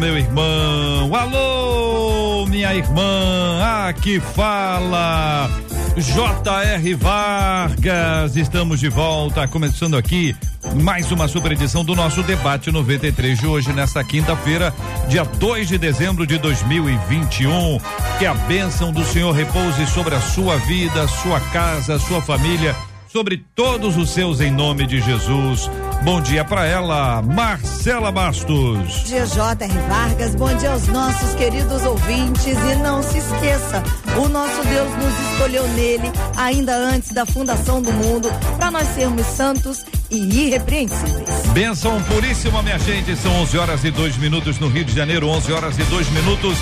meu irmão. Alô, minha irmã. Aqui fala J.R. Vargas. Estamos de volta, começando aqui mais uma super edição do nosso debate 93 de hoje, nesta quinta-feira, dia 2 de dezembro de 2021. Que a bênção do Senhor repouse sobre a sua vida, sua casa, sua família, sobre todos os seus em nome de Jesus. Bom dia para ela, Marcela Bastos. Bom dia, J.R. Vargas. Bom dia aos nossos queridos ouvintes. E não se esqueça, o nosso Deus nos escolheu nele, ainda antes da fundação do mundo, para nós sermos santos e irrepreensíveis. Benção puríssima, minha gente. São 11 horas e dois minutos no Rio de Janeiro, 11 horas e dois minutos.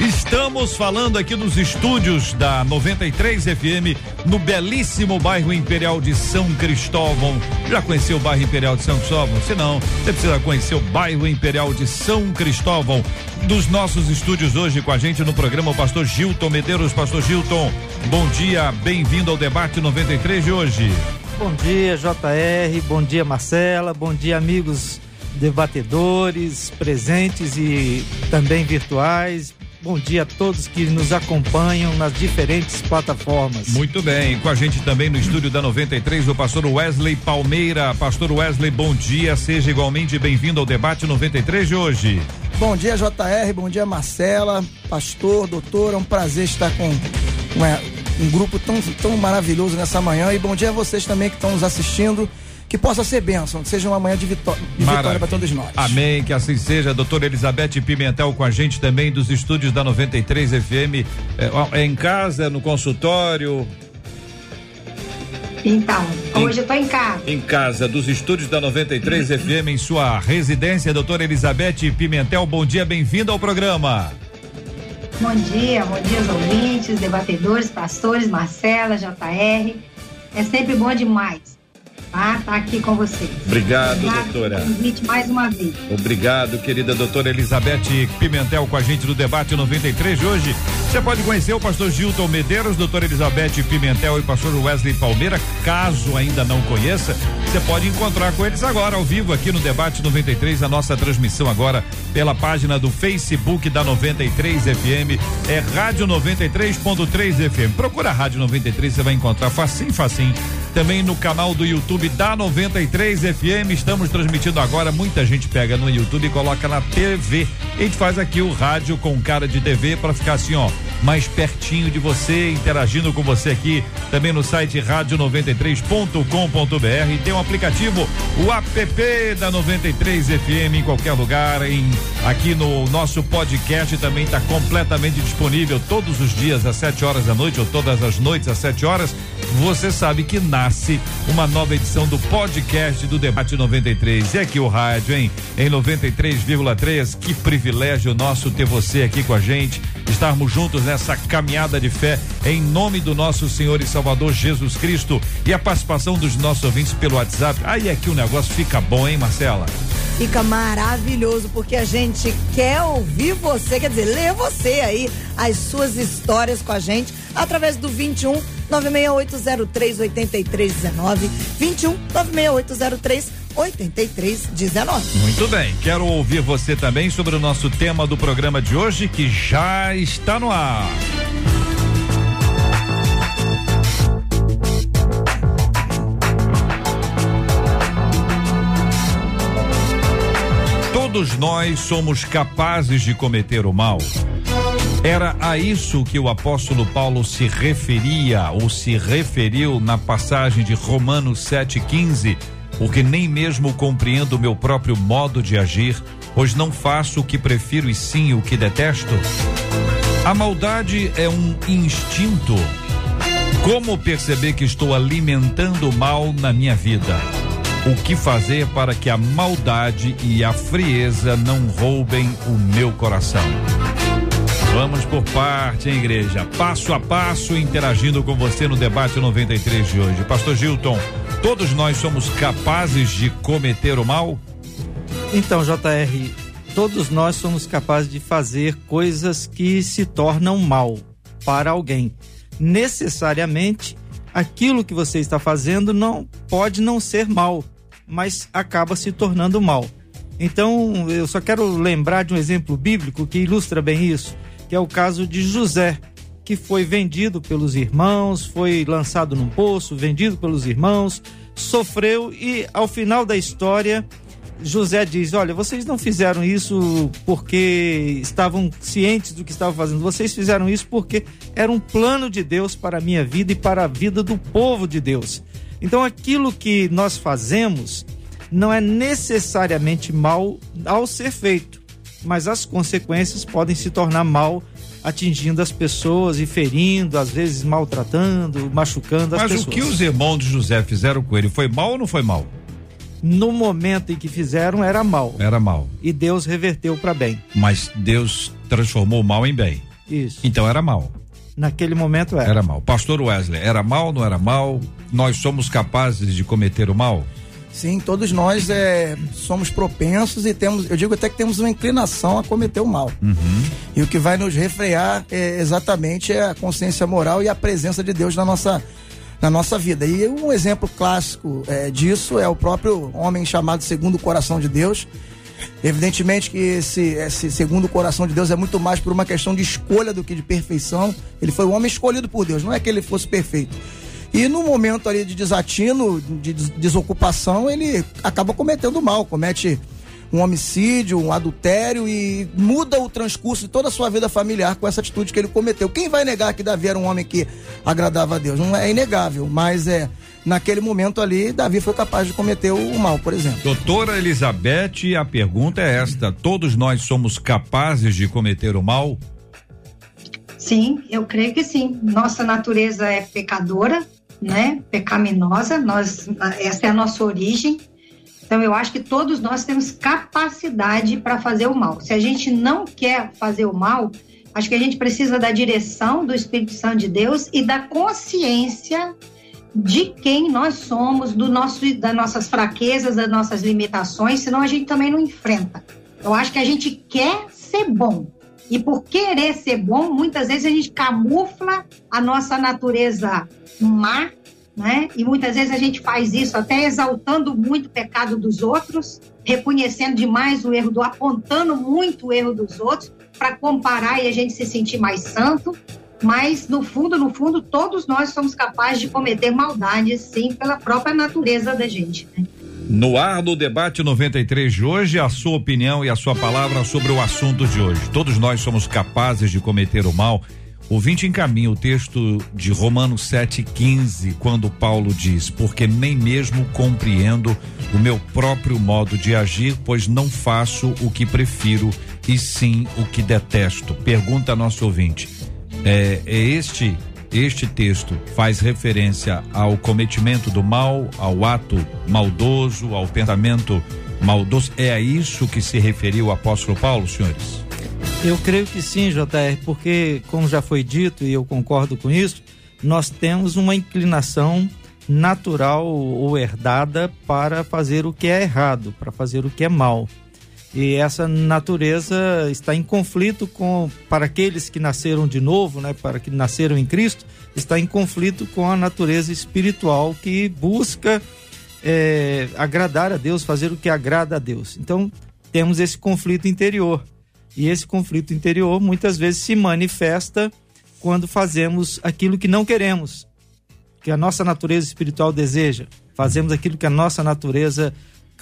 Estamos falando aqui nos estúdios da 93 FM, no belíssimo bairro Imperial de São Cristóvão. Já conheceu o bairro Imperial de São Cristóvão? Se não, você precisa conhecer o bairro Imperial de São Cristóvão. Dos nossos estúdios hoje com a gente no programa o pastor Gilton Medeiros. Pastor Gilton, bom dia, bem-vindo ao debate 93 de hoje. Bom dia, JR. Bom dia, Marcela. Bom dia, amigos debatedores, presentes e também virtuais. Bom dia a todos que nos acompanham nas diferentes plataformas. Muito bem, com a gente também no estúdio da 93, o pastor Wesley Palmeira. Pastor Wesley, bom dia, seja igualmente bem-vindo ao debate 93 de hoje. Bom dia, JR, bom dia, Marcela, pastor, doutor, é um prazer estar com uma, um grupo tão, tão maravilhoso nessa manhã e bom dia a vocês também que estão nos assistindo que possa ser bênção, que seja uma manhã de, vitó de vitória para todos nós. Amém, que assim seja. Doutora Elizabeth Pimentel com a gente também dos estúdios da 93 FM. É, é em casa, no consultório? Então, hoje eu tô em casa. Em casa, dos estúdios da 93 FM, em sua residência, doutora Elizabeth Pimentel, bom dia, bem-vinda ao programa. Bom dia, bom dia aos ouvintes, debatedores, pastores, Marcela, JR. É sempre bom demais tá? Tá aqui com vocês. Obrigado, Obrigado doutora. Convite mais uma vez. Obrigado, querida doutora Elizabeth Pimentel com a gente no debate 93 de hoje. Você pode conhecer o pastor Gilton Medeiros, doutora Elizabeth Pimentel e pastor Wesley Palmeira, caso ainda não conheça, você pode encontrar com eles agora ao vivo aqui no debate 93, a nossa transmissão agora pela página do Facebook da 93 FM, é Rádio 93.3 FM. Procura a Rádio 93, você vai encontrar facinho, facinho. Também no canal do YouTube da 93 FM. Estamos transmitindo agora. Muita gente pega no YouTube e coloca na TV. A gente faz aqui o rádio com cara de TV para ficar assim, ó, mais pertinho de você, interagindo com você aqui. Também no site rádio93.com.br. Tem um aplicativo, o app da 93 FM em qualquer lugar. Em, aqui no nosso podcast também está completamente disponível todos os dias às 7 horas da noite ou todas as noites às 7 horas. Você sabe que nasce uma nova edição do podcast do Debate 93. E aqui o rádio, hein? Em 93,3. Que privilégio nosso ter você aqui com a gente, estarmos juntos nessa caminhada de fé em nome do nosso Senhor e Salvador Jesus Cristo e a participação dos nossos ouvintes pelo WhatsApp. Aí é que o negócio fica bom, hein, Marcela? Fica maravilhoso porque a gente quer ouvir você, quer dizer, ler você aí as suas histórias com a gente através do 21 96803 8319 21 96803 8319. Muito bem, quero ouvir você também sobre o nosso tema do programa de hoje que já está no ar. Todos nós somos capazes de cometer o mal. Era a isso que o apóstolo Paulo se referia ou se referiu na passagem de Romanos 7,15, porque nem mesmo compreendo o meu próprio modo de agir, pois não faço o que prefiro e sim o que detesto. A maldade é um instinto. Como perceber que estou alimentando o mal na minha vida? O que fazer para que a maldade e a frieza não roubem o meu coração? Vamos por parte, hein, igreja? Passo a passo, interagindo com você no debate 93 de hoje. Pastor Gilton, todos nós somos capazes de cometer o mal? Então, JR, todos nós somos capazes de fazer coisas que se tornam mal para alguém. Necessariamente, aquilo que você está fazendo não pode não ser mal, mas acaba se tornando mal. Então, eu só quero lembrar de um exemplo bíblico que ilustra bem isso, que é o caso de José, que foi vendido pelos irmãos, foi lançado num poço, vendido pelos irmãos, sofreu e ao final da história José diz: Olha, vocês não fizeram isso porque estavam cientes do que estavam fazendo, vocês fizeram isso porque era um plano de Deus para a minha vida e para a vida do povo de Deus. Então, aquilo que nós fazemos não é necessariamente mal ao ser feito, mas as consequências podem se tornar mal atingindo as pessoas e ferindo, às vezes maltratando, machucando as mas pessoas. Mas o que os irmãos de José fizeram com ele foi mal ou não foi mal? no momento em que fizeram era mal. Era mal. E Deus reverteu para bem. Mas Deus transformou o mal em bem. Isso. Então era mal. Naquele momento era. Era mal. Pastor Wesley, era mal, não era mal? Nós somos capazes de cometer o mal? Sim, todos nós é, somos propensos e temos, eu digo até que temos uma inclinação a cometer o mal. Uhum. E o que vai nos refrear é, exatamente é a consciência moral e a presença de Deus na nossa na nossa vida. E um exemplo clássico é, disso é o próprio homem chamado segundo o coração de Deus. Evidentemente que esse, esse segundo o coração de Deus é muito mais por uma questão de escolha do que de perfeição. Ele foi o homem escolhido por Deus, não é que ele fosse perfeito. E no momento ali de desatino, de desocupação, ele acaba cometendo mal, comete um homicídio, um adultério e muda o transcurso de toda a sua vida familiar com essa atitude que ele cometeu. Quem vai negar que Davi era um homem que agradava a Deus? Não é inegável, mas é naquele momento ali, Davi foi capaz de cometer o mal, por exemplo. Doutora Elizabeth, a pergunta é esta: todos nós somos capazes de cometer o mal? Sim, eu creio que sim. Nossa natureza é pecadora, né? Pecaminosa. Nós, essa é a nossa origem. Então, eu acho que todos nós temos capacidade para fazer o mal. Se a gente não quer fazer o mal, acho que a gente precisa da direção do Espírito Santo de Deus e da consciência de quem nós somos, do nosso, das nossas fraquezas, das nossas limitações, senão a gente também não enfrenta. Eu acho que a gente quer ser bom. E por querer ser bom, muitas vezes a gente camufla a nossa natureza má né? E muitas vezes a gente faz isso até exaltando muito o pecado dos outros, reconhecendo demais o erro do, apontando muito o erro dos outros para comparar e a gente se sentir mais santo. Mas no fundo, no fundo, todos nós somos capazes de cometer maldades, sim, pela própria natureza da gente. Né? No ar do debate 93 de hoje, a sua opinião e a sua palavra sobre o assunto de hoje. Todos nós somos capazes de cometer o mal o 20 encaminha o texto de Romanos 7,15, quando Paulo diz: Porque nem mesmo compreendo o meu próprio modo de agir, pois não faço o que prefiro, e sim o que detesto. Pergunta nosso ouvinte: é, é este este texto faz referência ao cometimento do mal, ao ato maldoso, ao pensamento maldoso. É a isso que se referiu o apóstolo Paulo, senhores? Eu creio que sim, JR, porque, como já foi dito, e eu concordo com isso, nós temos uma inclinação natural ou herdada para fazer o que é errado, para fazer o que é mal. E essa natureza está em conflito com, para aqueles que nasceram de novo, né, para que nasceram em Cristo, está em conflito com a natureza espiritual que busca é, agradar a Deus, fazer o que agrada a Deus. Então, temos esse conflito interior. E esse conflito interior muitas vezes se manifesta quando fazemos aquilo que não queremos, que a nossa natureza espiritual deseja. Fazemos aquilo que a nossa natureza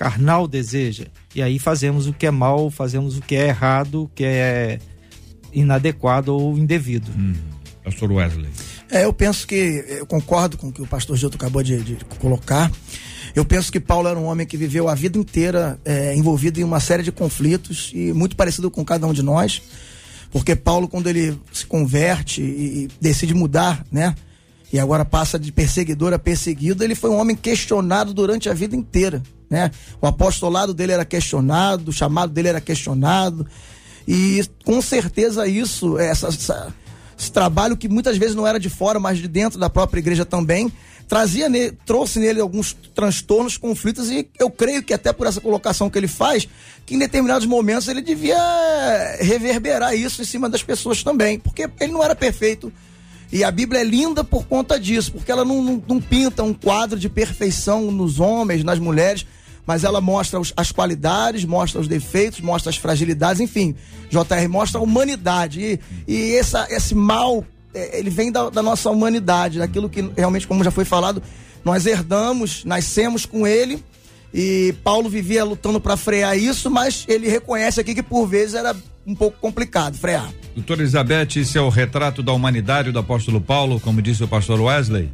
carnal deseja. E aí fazemos o que é mal, fazemos o que é errado, o que é inadequado ou indevido. Hum. Pastor Wesley. É, eu penso que, eu concordo com o que o pastor Gilto acabou de, de colocar. Eu penso que Paulo era um homem que viveu a vida inteira é, envolvido em uma série de conflitos e muito parecido com cada um de nós, porque Paulo, quando ele se converte e, e decide mudar, né? E agora passa de perseguidor a perseguido, ele foi um homem questionado durante a vida inteira. Né? O apostolado dele era questionado, o chamado dele era questionado. E com certeza isso, essa, essa, esse trabalho que muitas vezes não era de fora, mas de dentro da própria igreja também, trazia trouxe nele alguns transtornos, conflitos, e eu creio que até por essa colocação que ele faz, que em determinados momentos ele devia reverberar isso em cima das pessoas também, porque ele não era perfeito. E a Bíblia é linda por conta disso, porque ela não, não, não pinta um quadro de perfeição nos homens, nas mulheres, mas ela mostra os, as qualidades, mostra os defeitos, mostra as fragilidades, enfim. JR mostra a humanidade. E, e essa, esse mal, é, ele vem da, da nossa humanidade, daquilo que realmente, como já foi falado, nós herdamos, nascemos com ele. E Paulo vivia lutando para frear isso, mas ele reconhece aqui que por vezes era um pouco complicado frear. Doutora Elizabeth, esse é o retrato da humanidade do apóstolo Paulo, como disse o pastor Wesley?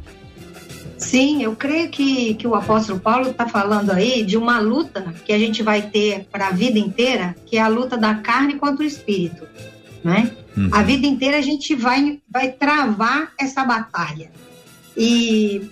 Sim, eu creio que, que o apóstolo Paulo está falando aí de uma luta que a gente vai ter para a vida inteira, que é a luta da carne contra o espírito, né? Uhum. A vida inteira a gente vai, vai travar essa batalha. E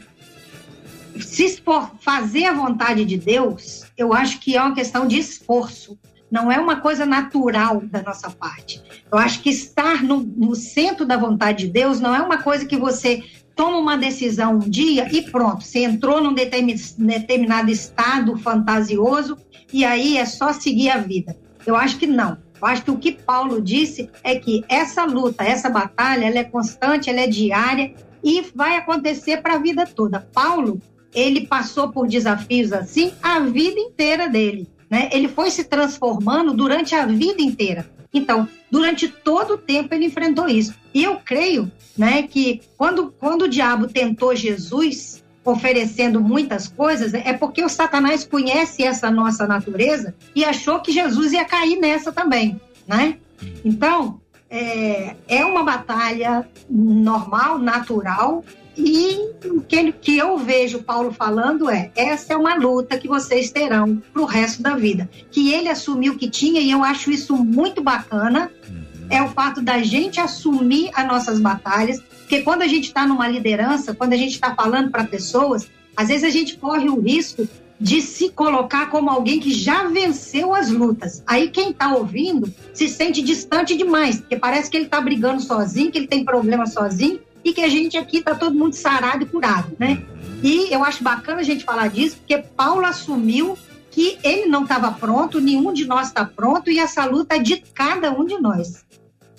se for fazer a vontade de Deus, eu acho que é uma questão de esforço, não é uma coisa natural da nossa parte. Eu acho que estar no, no centro da vontade de Deus não é uma coisa que você toma uma decisão um dia e pronto, você entrou num determinado estado fantasioso e aí é só seguir a vida. Eu acho que não. Eu acho que o que Paulo disse é que essa luta, essa batalha, ela é constante, ela é diária e vai acontecer para a vida toda. Paulo, ele passou por desafios assim a vida inteira dele, né? Ele foi se transformando durante a vida inteira. Então, durante todo o tempo ele enfrentou isso. E eu creio, né, que quando, quando o diabo tentou Jesus, oferecendo muitas coisas, é porque o Satanás conhece essa nossa natureza e achou que Jesus ia cair nessa também, né? Então, é, é uma batalha normal, natural, e o que, que eu vejo Paulo falando é: essa é uma luta que vocês terão para o resto da vida. Que ele assumiu que tinha, e eu acho isso muito bacana, uhum. é o fato da gente assumir as nossas batalhas, porque quando a gente está numa liderança, quando a gente está falando para pessoas, às vezes a gente corre o risco de se colocar como alguém que já venceu as lutas. Aí quem está ouvindo se sente distante demais, porque parece que ele está brigando sozinho, que ele tem problema sozinho, e que a gente aqui está todo mundo sarado e curado, né? E eu acho bacana a gente falar disso, porque Paulo assumiu que ele não estava pronto, nenhum de nós está pronto, e essa luta é de cada um de nós.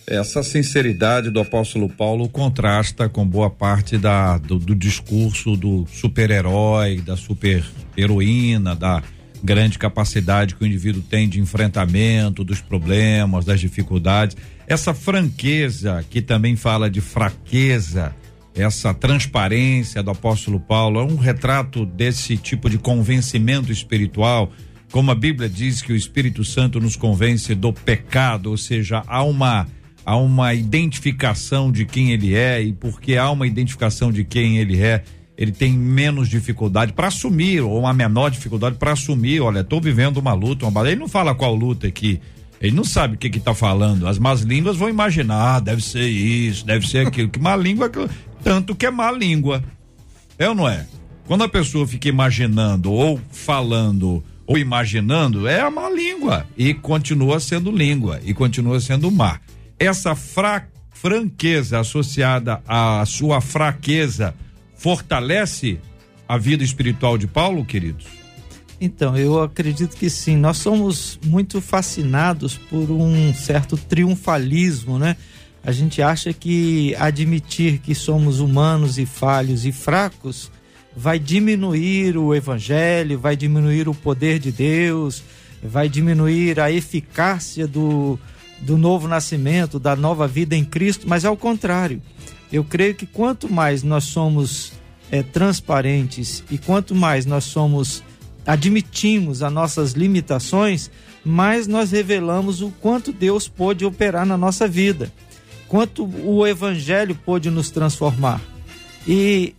Essa sinceridade do apóstolo Paulo contrasta com boa parte da, do, do discurso do super-herói, da super-heroína, da grande capacidade que o indivíduo tem de enfrentamento dos problemas, das dificuldades. Essa franqueza que também fala de fraqueza, essa transparência do apóstolo Paulo, é um retrato desse tipo de convencimento espiritual, como a Bíblia diz que o Espírito Santo nos convence do pecado, ou seja, há uma há uma identificação de quem ele é e porque há uma identificação de quem ele é, ele tem menos dificuldade para assumir, ou uma menor dificuldade para assumir. Olha, estou vivendo uma luta, uma batalha. Ele não fala qual luta aqui. Ele não sabe o que está falando. As más línguas vão imaginar, ah, deve ser isso, deve ser aquilo. Que má língua, é tanto que é má língua. É ou não é? Quando a pessoa fica imaginando ou falando ou imaginando, é a má língua. E continua sendo língua, e continua sendo má. Essa fra franqueza associada à sua fraqueza fortalece a vida espiritual de Paulo, queridos? Então, eu acredito que sim. Nós somos muito fascinados por um certo triunfalismo, né? A gente acha que admitir que somos humanos e falhos e fracos vai diminuir o evangelho, vai diminuir o poder de Deus, vai diminuir a eficácia do, do novo nascimento, da nova vida em Cristo, mas é o contrário. Eu creio que quanto mais nós somos é, transparentes e quanto mais nós somos admitimos as nossas limitações, mais nós revelamos o quanto Deus pode operar na nossa vida, quanto o Evangelho pode nos transformar. E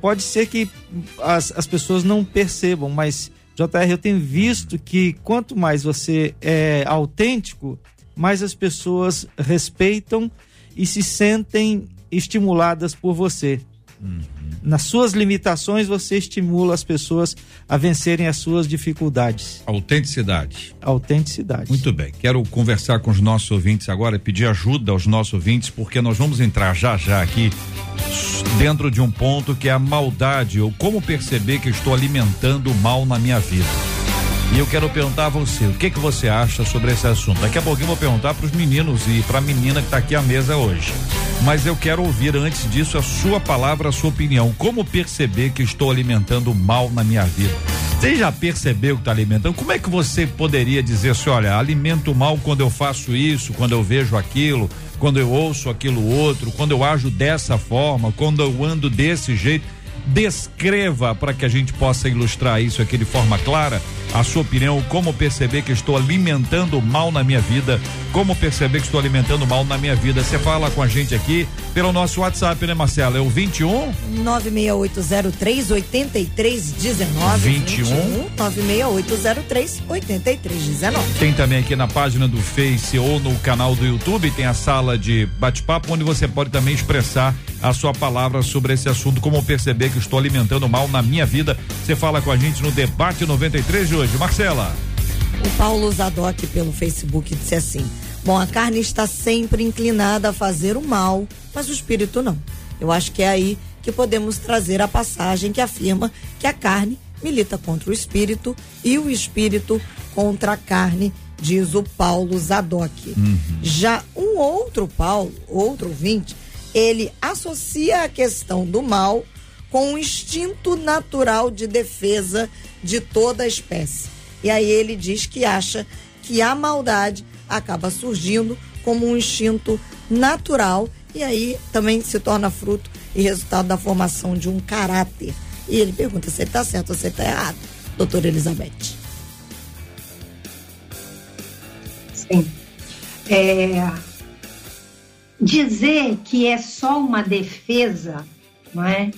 pode ser que as, as pessoas não percebam, mas JR, eu tenho visto que quanto mais você é autêntico, mais as pessoas respeitam e se sentem estimuladas por você. Uhum. Nas suas limitações, você estimula as pessoas a vencerem as suas dificuldades. Autenticidade. Autenticidade. Muito bem. Quero conversar com os nossos ouvintes agora, pedir ajuda aos nossos ouvintes, porque nós vamos entrar já já aqui dentro de um ponto que é a maldade, ou como perceber que estou alimentando o mal na minha vida. E eu quero perguntar a você, o que que você acha sobre esse assunto? Daqui a pouquinho eu vou perguntar para os meninos e para a menina que está aqui à mesa hoje. Mas eu quero ouvir antes disso a sua palavra, a sua opinião. Como perceber que estou alimentando mal na minha vida? Você já percebeu que está alimentando? Como é que você poderia dizer assim, olha, alimento mal quando eu faço isso, quando eu vejo aquilo, quando eu ouço aquilo outro, quando eu ajo dessa forma, quando eu ando desse jeito? Descreva para que a gente possa ilustrar isso aqui de forma clara a sua opinião, como perceber que estou alimentando mal na minha vida, como perceber que estou alimentando mal na minha vida. Você fala com a gente aqui pelo nosso WhatsApp, né, Marcela? É o 21 96803 8319 21 96803 8319. Tem também aqui na página do Face ou no canal do YouTube, tem a sala de bate-papo onde você pode também expressar a sua palavra sobre esse assunto, como perceber que estou alimentando mal na minha vida. Você fala com a gente no debate 93 de hoje. Marcela. O Paulo Zadok pelo Facebook disse assim: Bom, a carne está sempre inclinada a fazer o mal, mas o espírito não. Eu acho que é aí que podemos trazer a passagem que afirma que a carne milita contra o espírito e o espírito contra a carne, diz o Paulo Zadok. Uhum. Já um outro Paulo, outro ouvinte, ele associa a questão do mal com o instinto natural de defesa de toda a espécie. E aí ele diz que acha que a maldade acaba surgindo como um instinto natural e aí também se torna fruto e resultado da formação de um caráter. E ele pergunta se ele está certo ou se ele está errado, doutora Elizabeth. Sim. É, dizer que é só uma defesa, não é?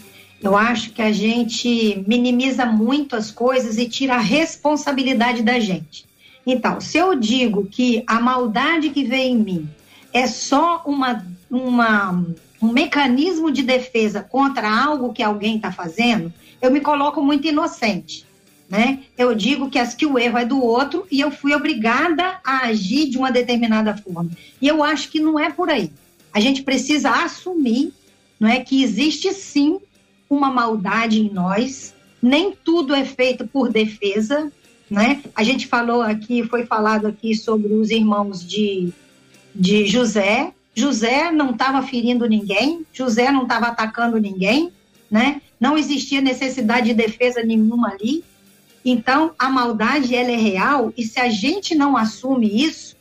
Eu acho que a gente minimiza muito as coisas e tira a responsabilidade da gente. Então, se eu digo que a maldade que vem em mim é só uma, uma, um mecanismo de defesa contra algo que alguém está fazendo, eu me coloco muito inocente. Né? Eu digo que, as, que o erro é do outro e eu fui obrigada a agir de uma determinada forma. E eu acho que não é por aí. A gente precisa assumir não é, que existe sim uma maldade em nós, nem tudo é feito por defesa, né? A gente falou aqui, foi falado aqui sobre os irmãos de, de José. José não estava ferindo ninguém, José não estava atacando ninguém, né? Não existia necessidade de defesa nenhuma ali. Então, a maldade ela é real e se a gente não assume isso,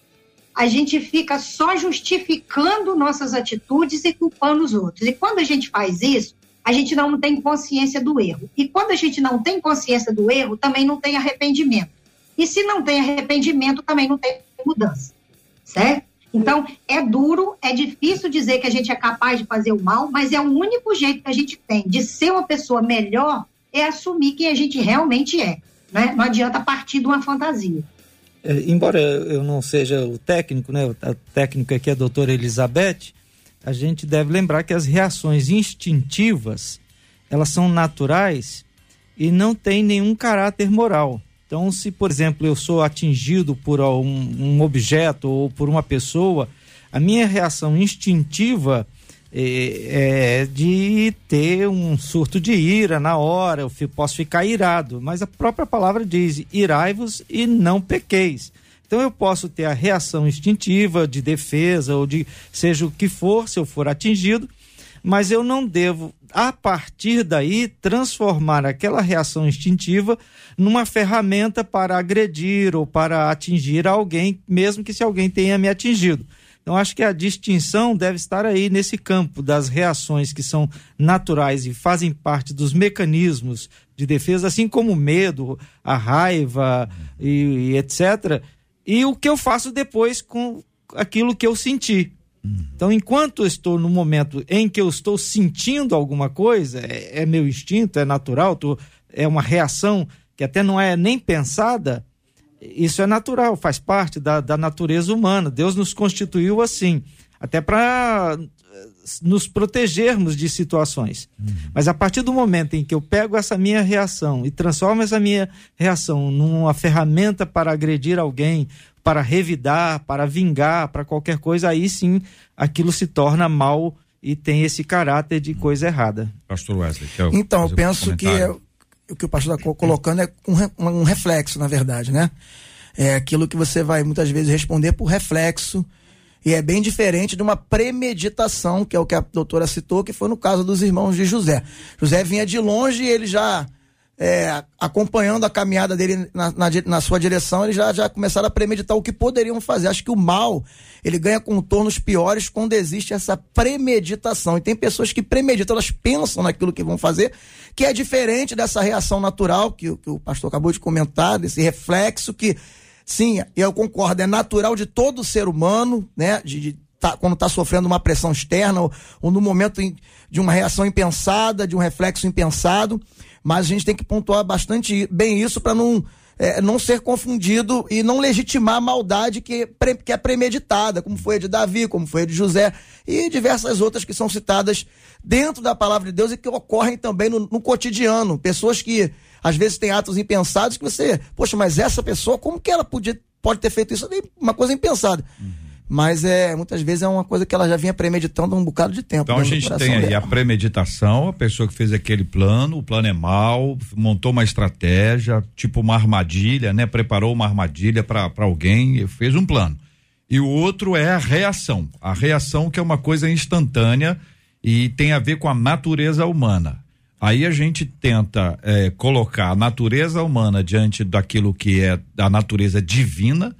a gente fica só justificando nossas atitudes e culpando os outros. E quando a gente faz isso, a gente não tem consciência do erro. E quando a gente não tem consciência do erro, também não tem arrependimento. E se não tem arrependimento, também não tem mudança. Certo? Então, é duro, é difícil dizer que a gente é capaz de fazer o mal, mas é o único jeito que a gente tem de ser uma pessoa melhor é assumir quem a gente realmente é. Né? Não adianta partir de uma fantasia. É, embora eu não seja o técnico, né? O técnico aqui é a doutora Elizabeth, a gente deve lembrar que as reações instintivas elas são naturais e não têm nenhum caráter moral. Então, se, por exemplo, eu sou atingido por um, um objeto ou por uma pessoa, a minha reação instintiva é, é, de ter um surto de ira na hora, eu posso ficar irado, mas a própria palavra diz: irai-vos e não pequeis. Então eu posso ter a reação instintiva de defesa ou de seja o que for, se eu for atingido, mas eu não devo, a partir daí, transformar aquela reação instintiva numa ferramenta para agredir ou para atingir alguém, mesmo que se alguém tenha me atingido. Então, acho que a distinção deve estar aí nesse campo das reações que são naturais e fazem parte dos mecanismos de defesa, assim como o medo, a raiva e, e etc e o que eu faço depois com aquilo que eu senti. Então, enquanto eu estou no momento em que eu estou sentindo alguma coisa, é, é meu instinto, é natural, tô, é uma reação que até não é nem pensada, isso é natural, faz parte da, da natureza humana. Deus nos constituiu assim, até para nos protegermos de situações. Uhum. Mas a partir do momento em que eu pego essa minha reação e transformo essa minha reação numa ferramenta para agredir alguém, para revidar, para vingar, para qualquer coisa, aí sim aquilo se torna mal e tem esse caráter de coisa errada. Pastor Wesley. Então, eu penso que é, o que o pastor está colocando é um, um reflexo, na verdade, né? É aquilo que você vai muitas vezes responder por reflexo e é bem diferente de uma premeditação, que é o que a doutora citou, que foi no caso dos irmãos de José. José vinha de longe e ele já, é, acompanhando a caminhada dele na, na, na, sua direção, eles já, já começaram a premeditar o que poderiam fazer. Acho que o mal, ele ganha contornos piores quando existe essa premeditação. E tem pessoas que premeditam, elas pensam naquilo que vão fazer, que é diferente dessa reação natural que, que o pastor acabou de comentar, desse reflexo que Sim, eu concordo, é natural de todo ser humano, né? De, de tá, quando está sofrendo uma pressão externa ou, ou no momento de uma reação impensada, de um reflexo impensado, mas a gente tem que pontuar bastante bem isso para não é, não ser confundido e não legitimar a maldade que, que é premeditada, como foi a de Davi, como foi a de José e diversas outras que são citadas dentro da palavra de Deus e que ocorrem também no, no cotidiano. Pessoas que às vezes tem atos impensados que você, poxa, mas essa pessoa, como que ela podia, pode ter feito isso? Uma coisa impensada. Uhum. Mas é, muitas vezes é uma coisa que ela já vinha premeditando um bocado de tempo. Então a gente tem aí dela. a premeditação, a pessoa que fez aquele plano, o plano é mau, montou uma estratégia, tipo uma armadilha, né? Preparou uma armadilha para alguém, fez um plano. E o outro é a reação. A reação que é uma coisa instantânea e tem a ver com a natureza humana. Aí a gente tenta é, colocar a natureza humana diante daquilo que é a natureza divina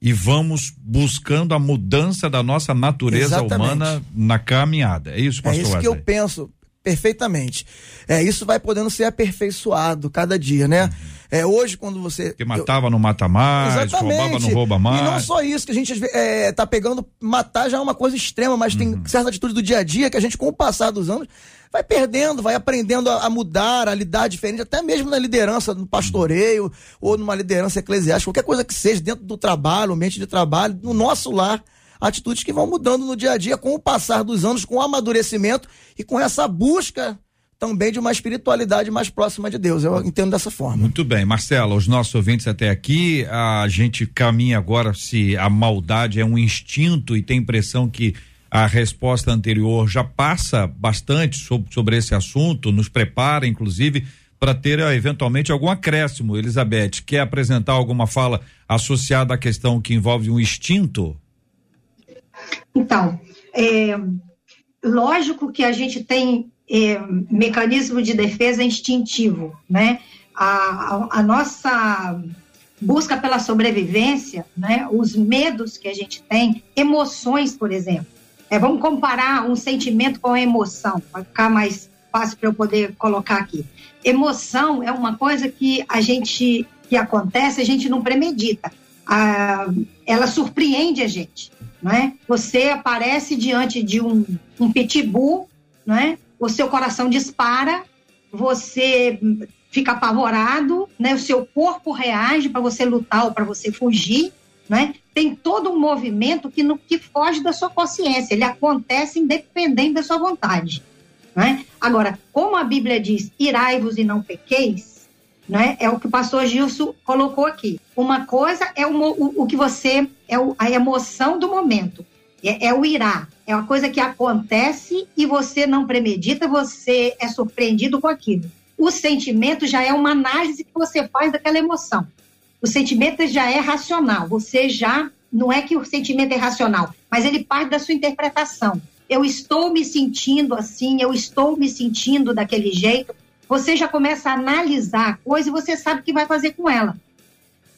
e vamos buscando a mudança da nossa natureza Exatamente. humana na caminhada. É isso, pastor É isso Wesley? que eu penso perfeitamente. É, isso vai podendo ser aperfeiçoado cada dia, né? Uhum. É, hoje, quando você. Que matava, eu... não mata mais, Exatamente. roubava, não rouba mais. E não só isso, que a gente é, tá pegando. Matar já é uma coisa extrema, mas uhum. tem certa atitude do dia a dia que a gente, com o passar dos anos, vai perdendo, vai aprendendo a, a, mudar, a lidar diferente, até mesmo na liderança, no pastoreio ou numa liderança eclesiástica, qualquer coisa que seja dentro do trabalho, ambiente de trabalho, no nosso lar, atitudes que vão mudando no dia a dia com o passar dos anos, com o amadurecimento e com essa busca também de uma espiritualidade mais próxima de Deus. Eu entendo dessa forma. Muito bem, Marcela, os nossos ouvintes até aqui, a gente caminha agora se a maldade é um instinto e tem impressão que a resposta anterior já passa bastante sobre, sobre esse assunto, nos prepara, inclusive, para ter eventualmente algum acréscimo. Elizabeth, quer apresentar alguma fala associada à questão que envolve um instinto? Então, é, lógico que a gente tem é, mecanismo de defesa instintivo, né? A, a, a, nossa busca pela sobrevivência, né? Os medos que a gente tem, emoções, por exemplo. É, vamos comparar um sentimento com a emoção, para ficar mais fácil para eu poder colocar aqui. Emoção é uma coisa que a gente que acontece, a gente não premedita. Ah, ela surpreende a gente, não é? Você aparece diante de um, um pitbull, não é? O seu coração dispara, você fica apavorado, né? O seu corpo reage para você lutar ou para você fugir, né? Tem todo um movimento que, no, que foge da sua consciência, ele acontece independente da sua vontade. Né? Agora, como a Bíblia diz, irai-vos e não pequeis, né? é o que o pastor Gilson colocou aqui. Uma coisa é o, o, o que você, é o, a emoção do momento, é, é o irá, é uma coisa que acontece e você não premedita, você é surpreendido com aquilo. O sentimento já é uma análise que você faz daquela emoção o sentimento já é racional. Você já não é que o sentimento é racional, mas ele parte da sua interpretação. Eu estou me sentindo assim, eu estou me sentindo daquele jeito. Você já começa a analisar a coisa e você sabe o que vai fazer com ela.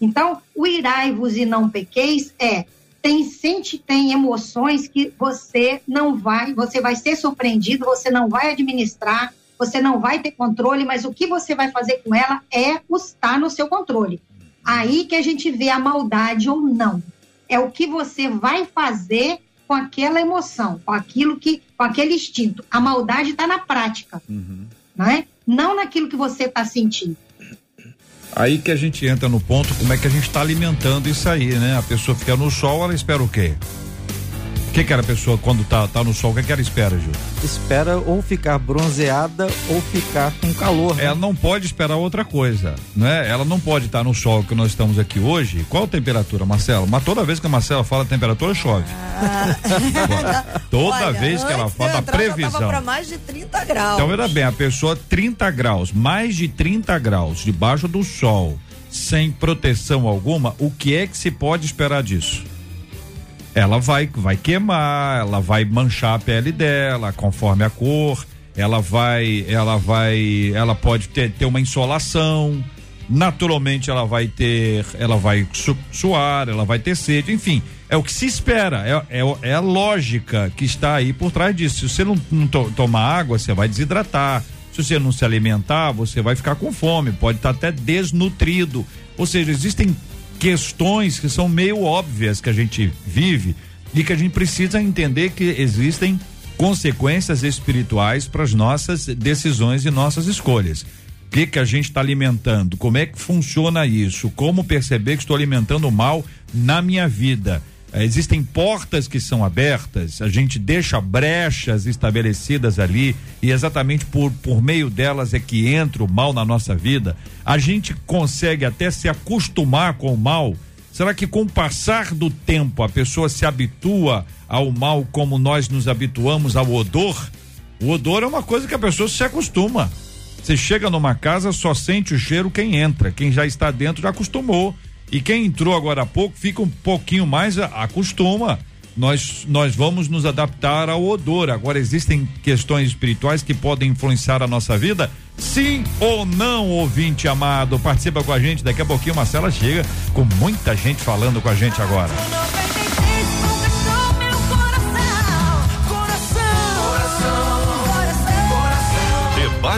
Então, o irai-vos e não pequeis é tem sente tem emoções que você não vai, você vai ser surpreendido, você não vai administrar, você não vai ter controle, mas o que você vai fazer com ela é estar no seu controle. Aí que a gente vê a maldade ou não. É o que você vai fazer com aquela emoção, com aquilo que, com aquele instinto. A maldade está na prática, uhum. não é? Não naquilo que você está sentindo. Aí que a gente entra no ponto, como é que a gente está alimentando isso aí, né? A pessoa fica no sol, ela espera o quê? O que, que era a pessoa quando tá, tá no sol? O que, que ela espera, Gil? Espera ou ficar bronzeada ou ficar com calor. Né? Ela não pode esperar outra coisa, né? Ela não pode estar tá no sol que nós estamos aqui hoje. Qual a temperatura, Marcelo? Mas toda vez que a Marcela fala a temperatura, chove. Ah. toda Olha, vez que ela fala a previsão. para mais de 30 graus. Então, veja bem, a pessoa 30 graus, mais de 30 graus, debaixo do sol, sem proteção alguma, o que é que se pode esperar disso? Ela vai, vai queimar, ela vai manchar a pele dela conforme a cor, ela vai, ela vai, ela pode ter, ter uma insolação, naturalmente ela vai ter, ela vai su, suar, ela vai ter sede, enfim, é o que se espera, é, é, é a lógica que está aí por trás disso. Se você não, não to, tomar água, você vai desidratar. Se você não se alimentar, você vai ficar com fome, pode estar até desnutrido. Ou seja, existem questões que são meio óbvias que a gente vive e que a gente precisa entender que existem consequências espirituais para as nossas decisões e nossas escolhas. O que, que a gente está alimentando? Como é que funciona isso? Como perceber que estou alimentando mal na minha vida? É, existem portas que são abertas, a gente deixa brechas estabelecidas ali e exatamente por, por meio delas é que entra o mal na nossa vida. A gente consegue até se acostumar com o mal. Será que com o passar do tempo a pessoa se habitua ao mal como nós nos habituamos ao odor? O odor é uma coisa que a pessoa se acostuma. Você chega numa casa, só sente o cheiro quem entra. Quem já está dentro já acostumou. E quem entrou agora há pouco fica um pouquinho mais acostuma. Nós, nós vamos nos adaptar ao odor. Agora, existem questões espirituais que podem influenciar a nossa vida? Sim ou não, ouvinte amado? Participa com a gente. Daqui a pouquinho, Marcela chega com muita gente falando com a gente agora.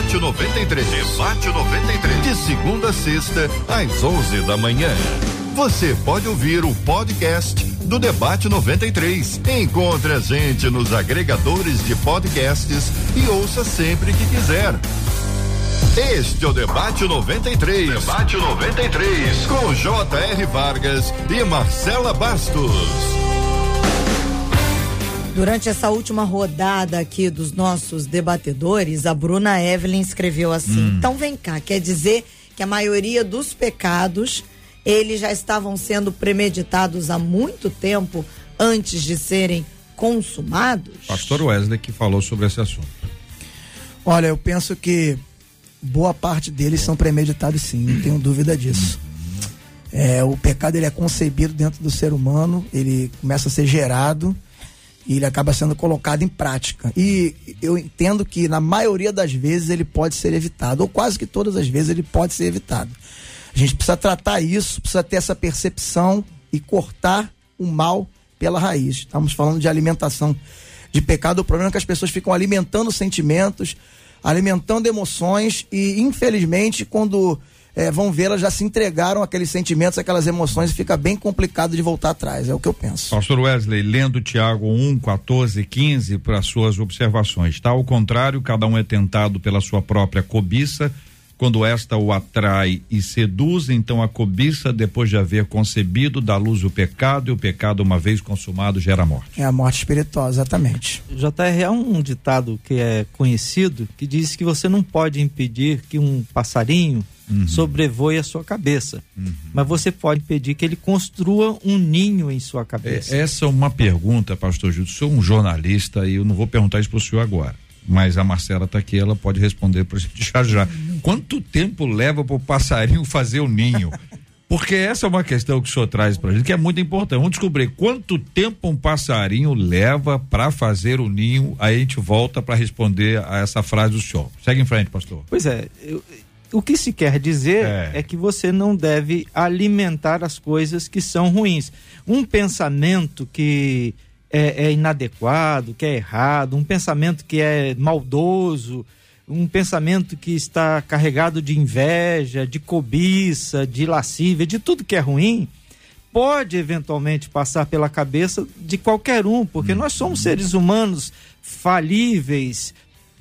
Debate 93. Debate 93. De segunda a sexta, às 11 da manhã. Você pode ouvir o podcast do Debate 93. Encontre a gente nos agregadores de podcasts e ouça sempre que quiser. Este é o Debate 93. Debate 93. Com J.R. Vargas e Marcela Bastos. Durante essa última rodada aqui dos nossos debatedores, a Bruna Evelyn escreveu assim: hum. então vem cá, quer dizer que a maioria dos pecados eles já estavam sendo premeditados há muito tempo antes de serem consumados? Pastor Wesley que falou sobre esse assunto. Olha, eu penso que boa parte deles são premeditados sim, não tenho dúvida disso. É, o pecado ele é concebido dentro do ser humano, ele começa a ser gerado e ele acaba sendo colocado em prática. E eu entendo que na maioria das vezes ele pode ser evitado, ou quase que todas as vezes ele pode ser evitado. A gente precisa tratar isso, precisa ter essa percepção e cortar o mal pela raiz. Estamos falando de alimentação de pecado. O problema é que as pessoas ficam alimentando sentimentos, alimentando emoções e, infelizmente, quando é, vão ver, elas já se entregaram aqueles sentimentos, aquelas emoções e fica bem complicado de voltar atrás. É o que eu penso. Pastor Wesley, lendo Tiago 1, 14, 15 para suas observações. Está ao contrário, cada um é tentado pela sua própria cobiça. Quando esta o atrai e seduz, então a cobiça, depois de haver concebido, dá luz o pecado, e o pecado, uma vez consumado, gera morte. É a morte espiritual, exatamente. JR, há um ditado que é conhecido que diz que você não pode impedir que um passarinho uhum. sobrevoe a sua cabeça. Uhum. Mas você pode pedir que ele construa um ninho em sua cabeça. É, essa é uma pergunta, pastor Júlio. Sou um jornalista e eu não vou perguntar isso para o senhor agora. Mas a Marcela está aqui, ela pode responder para a gente já já. Quanto tempo leva para o passarinho fazer o ninho? Porque essa é uma questão que o senhor traz para a gente, que é muito importante. Vamos descobrir quanto tempo um passarinho leva para fazer o ninho. Aí a gente volta para responder a essa frase do senhor. Segue em frente, pastor. Pois é, eu, o que se quer dizer é. é. que você não deve alimentar as coisas que são ruins. Um pensamento que é, é, inadequado, que é errado, um pensamento que é maldoso, um pensamento que está carregado de inveja, de cobiça, de lascívia, de tudo que é ruim, pode eventualmente passar pela cabeça de qualquer um, porque nós somos seres humanos falíveis,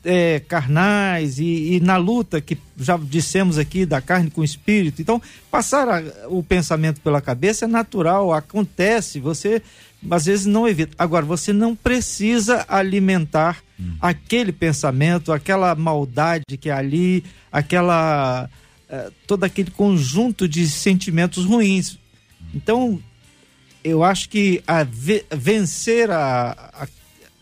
é, carnais e, e, na luta que já dissemos aqui da carne com o espírito. Então, passar a, o pensamento pela cabeça é natural, acontece, você às vezes não evita. Agora, você não precisa alimentar hum. aquele pensamento, aquela maldade que é ali, aquela. É, todo aquele conjunto de sentimentos ruins. Então, eu acho que a vencer a, a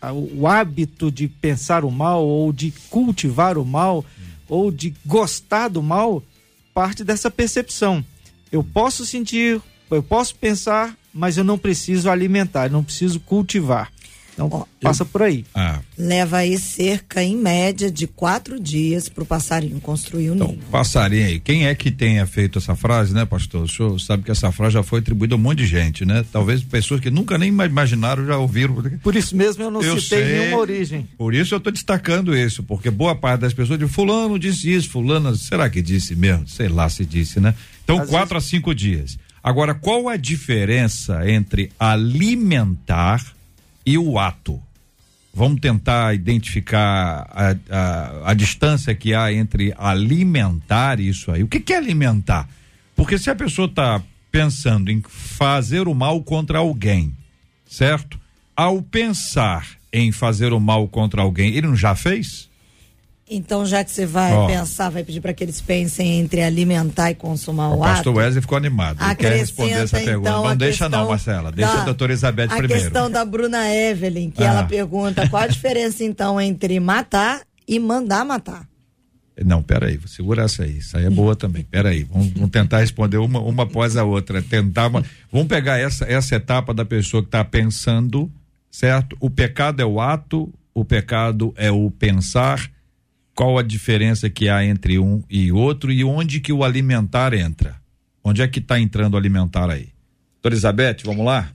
o hábito de pensar o mal ou de cultivar o mal ou de gostar do mal parte dessa percepção. Eu posso sentir, eu posso pensar, mas eu não preciso alimentar, eu não preciso cultivar. Então, Ó, passa por aí. Ah. Leva aí cerca, em média, de quatro dias para o passarinho construir o então, ninho. Passarinho aí. Quem é que tenha feito essa frase, né, pastor? O senhor sabe que essa frase já foi atribuída a um monte de gente, né? Talvez pessoas que nunca nem imaginaram já ouviram. Por isso mesmo eu não eu citei sei, nenhuma origem. Por isso eu estou destacando isso, porque boa parte das pessoas de fulano disse isso, fulano, será que disse mesmo? Sei lá se disse, né? Então, Às quatro vezes... a cinco dias. Agora, qual a diferença entre alimentar e o ato. Vamos tentar identificar a, a, a distância que há entre alimentar isso aí. O que, que é alimentar? Porque se a pessoa está pensando em fazer o mal contra alguém, certo? Ao pensar em fazer o mal contra alguém, ele não já fez? Então, já que você vai oh. pensar, vai pedir para que eles pensem entre alimentar e consumar o, o ato. pastor Wesley ficou animado. Ele quer responder essa pergunta. Então, não deixa não, Marcela. Deixa da, a doutora Elizabeth a primeiro. A questão da Bruna Evelyn, que ah. ela pergunta qual a diferença, então, entre matar e mandar matar. Não, peraí, vou segurar essa aí. Isso aí é boa também. Peraí, vamos, vamos tentar responder uma, uma após a outra. Tentar. Uma, vamos pegar essa, essa etapa da pessoa que está pensando, certo? O pecado é o ato, o pecado é o pensar qual a diferença que há entre um e outro e onde que o alimentar entra. Onde é que está entrando o alimentar aí? Doutora Elizabeth, vamos lá?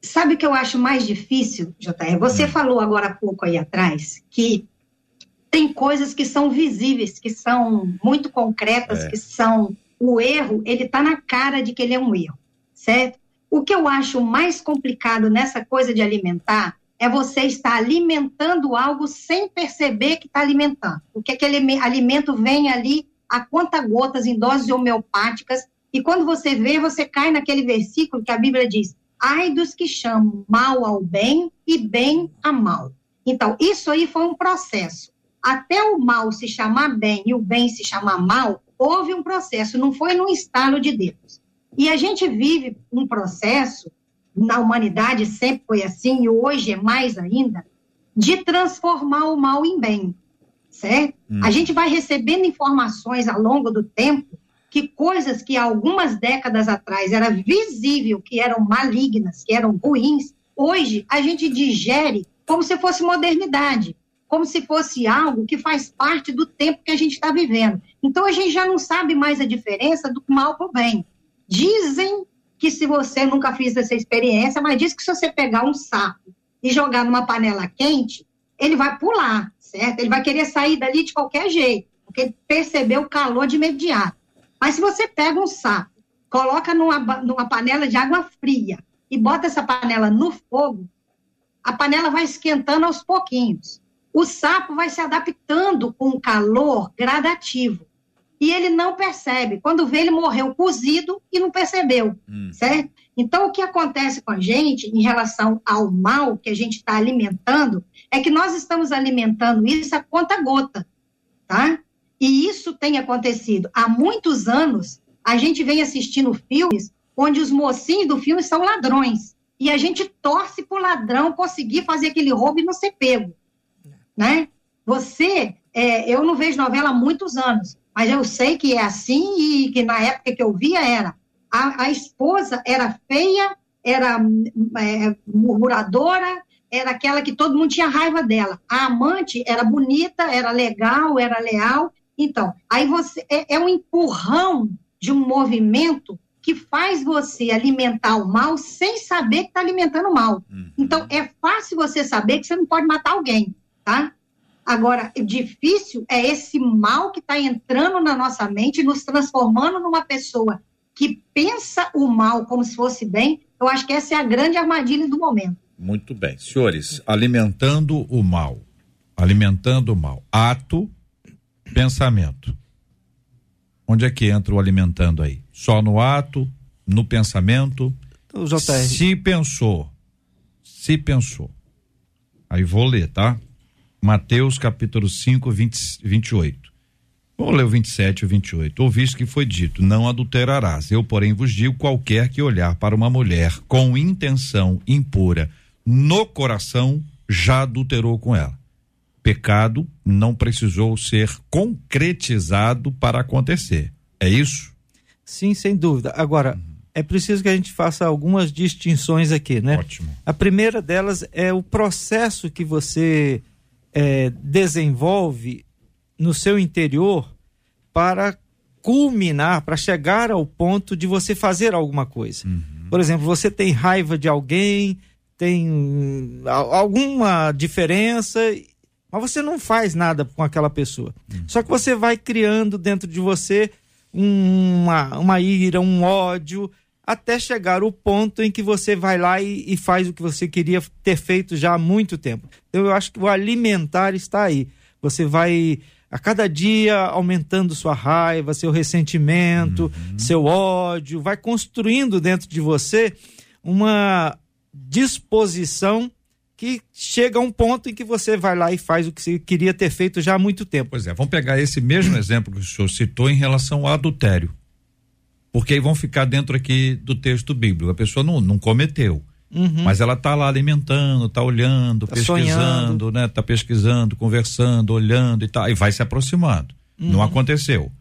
Sabe o que eu acho mais difícil, JR? Você hum. falou agora há pouco aí atrás que tem coisas que são visíveis, que são muito concretas, é. que são o erro, ele está na cara de que ele é um erro, certo? O que eu acho mais complicado nessa coisa de alimentar é você estar alimentando algo sem perceber que está alimentando. Porque aquele alimento vem ali a conta gotas em doses homeopáticas, e quando você vê, você cai naquele versículo que a Bíblia diz: ai dos que chamam mal ao bem e bem a mal. Então, isso aí foi um processo. Até o mal se chamar bem e o bem se chamar mal, houve um processo, não foi num estalo de Deus. E a gente vive um processo na humanidade sempre foi assim, e hoje é mais ainda, de transformar o mal em bem, certo? Hum. A gente vai recebendo informações ao longo do tempo que coisas que algumas décadas atrás era visível que eram malignas, que eram ruins, hoje a gente digere como se fosse modernidade, como se fosse algo que faz parte do tempo que a gente está vivendo. Então a gente já não sabe mais a diferença do mal para o bem. Dizem que se você nunca fez essa experiência, mas diz que se você pegar um sapo e jogar numa panela quente, ele vai pular, certo? Ele vai querer sair dali de qualquer jeito, porque ele percebeu o calor de imediato. Mas se você pega um sapo, coloca numa, numa panela de água fria e bota essa panela no fogo, a panela vai esquentando aos pouquinhos. O sapo vai se adaptando com o calor gradativo e ele não percebe. Quando vê, ele morreu cozido e não percebeu, hum. certo? Então, o que acontece com a gente em relação ao mal que a gente está alimentando é que nós estamos alimentando isso a conta gota, tá? E isso tem acontecido há muitos anos. A gente vem assistindo filmes onde os mocinhos do filme são ladrões e a gente torce para o ladrão conseguir fazer aquele roubo e não ser pego, né? Você, é, eu não vejo novela há muitos anos, mas eu sei que é assim e que na época que eu via era. A, a esposa era feia, era é, murmuradora, era aquela que todo mundo tinha raiva dela. A amante era bonita, era legal, era leal. Então, aí você é, é um empurrão de um movimento que faz você alimentar o mal sem saber que está alimentando o mal. Uhum. Então, é fácil você saber que você não pode matar alguém, tá? Agora, difícil é esse mal que está entrando na nossa mente, nos transformando numa pessoa que pensa o mal como se fosse bem. Eu acho que essa é a grande armadilha do momento. Muito bem. Senhores, alimentando o mal. Alimentando o mal. Ato, pensamento. Onde é que entra o alimentando aí? Só no ato, no pensamento? O JR. Se pensou, se pensou. Aí vou ler, tá? Mateus capítulo 5, 20, 28. Vamos ler o 27 e o 28. Ouviste que foi dito: Não adulterarás. Eu, porém, vos digo: qualquer que olhar para uma mulher com intenção impura no coração, já adulterou com ela. Pecado não precisou ser concretizado para acontecer. É isso? Sim, sem dúvida. Agora, é preciso que a gente faça algumas distinções aqui, né? Ótimo. A primeira delas é o processo que você é, desenvolve no seu interior para culminar, para chegar ao ponto de você fazer alguma coisa. Por exemplo, você tem raiva de alguém, tem alguma diferença, mas você não faz nada com aquela pessoa. Só que você vai criando dentro de você uma, uma ira, um ódio, até chegar o ponto em que você vai lá e, e faz o que você queria ter feito já há muito tempo. Então eu acho que o alimentar está aí. Você vai a cada dia aumentando sua raiva, seu ressentimento, seu ódio, vai construindo dentro de você uma disposição que chega a um ponto em que você vai lá e faz o que você queria ter feito já há muito tempo. Pois é, vamos pegar esse mesmo exemplo que o senhor citou em relação ao adultério. Porque aí vão ficar dentro aqui do texto bíblico. A pessoa não, não cometeu. Mas ela tá lá alimentando, tá olhando, Tá pesquisando, sonhando. né? Tá pesquisando, conversando, olhando e tal. E vai se aproximando. Não aconteceu.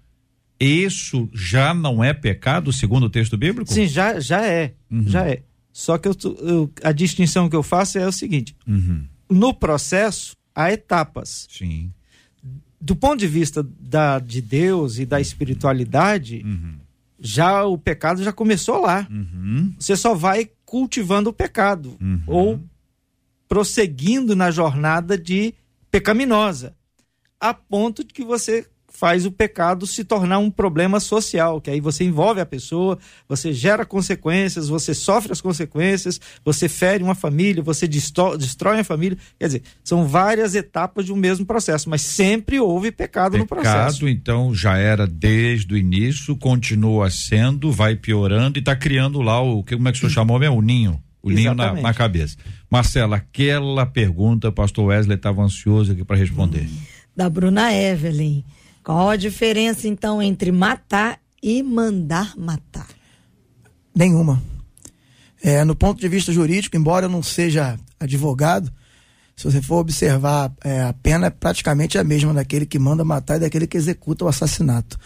Isso já não é pecado, segundo o texto bíblico? Sim, já, já é. Já é. Só que eu eu- a distinção que eu faço é o seguinte: Uhum. no processo, há etapas. Sim. Do ponto de vista da, de Deus e da espiritualidade, já o pecado já começou lá. Uhum. Você só vai cultivando o pecado Uhum. ou prosseguindo na jornada de pecaminosa, a ponto de que você faz o pecado se tornar um problema social, que aí você envolve a pessoa, você gera consequências, você sofre as consequências, você fere uma família, você destrói a família. Quer dizer, são várias etapas de um mesmo processo, mas sempre houve pecado, no processo. Pecado, então, já era desde o início, continua sendo, vai piorando e tá criando lá o. que- Como é que o senhor chamou mesmo? O ninho. O ninho na, na cabeça. Marcela, aquela pergunta, o pastor Wesley estava ansioso aqui para responder. Da Bruna Evelyn. Qual a diferença, então, entre matar e mandar matar? Nenhuma. É, no ponto de vista jurídico, embora eu não seja advogado, se você for observar, é, a pena é praticamente a mesma daquele que manda matar e daquele que executa o assassinato.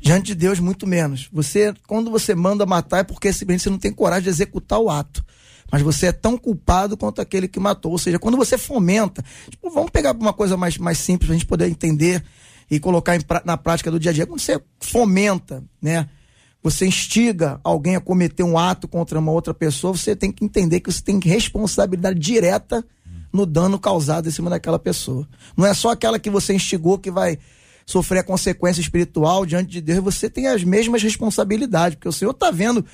Diante de Deus, muito menos. Você, quando você manda matar, é porque simplesmente você não tem coragem de executar o ato. Mas você é tão culpado quanto aquele que matou. Ou seja, quando você fomenta. Tipo, vamos pegar uma coisa mais, mais simples para a gente poder entender e colocar na prática do dia a dia. Quando você fomenta, né? você instiga alguém a cometer um ato contra uma outra pessoa, você tem que entender que você tem responsabilidade direta no dano causado em cima daquela pessoa. Não é só aquela que você instigou que vai sofrer a consequência espiritual diante de Deus, você tem as mesmas responsabilidades, porque o Senhor está vendo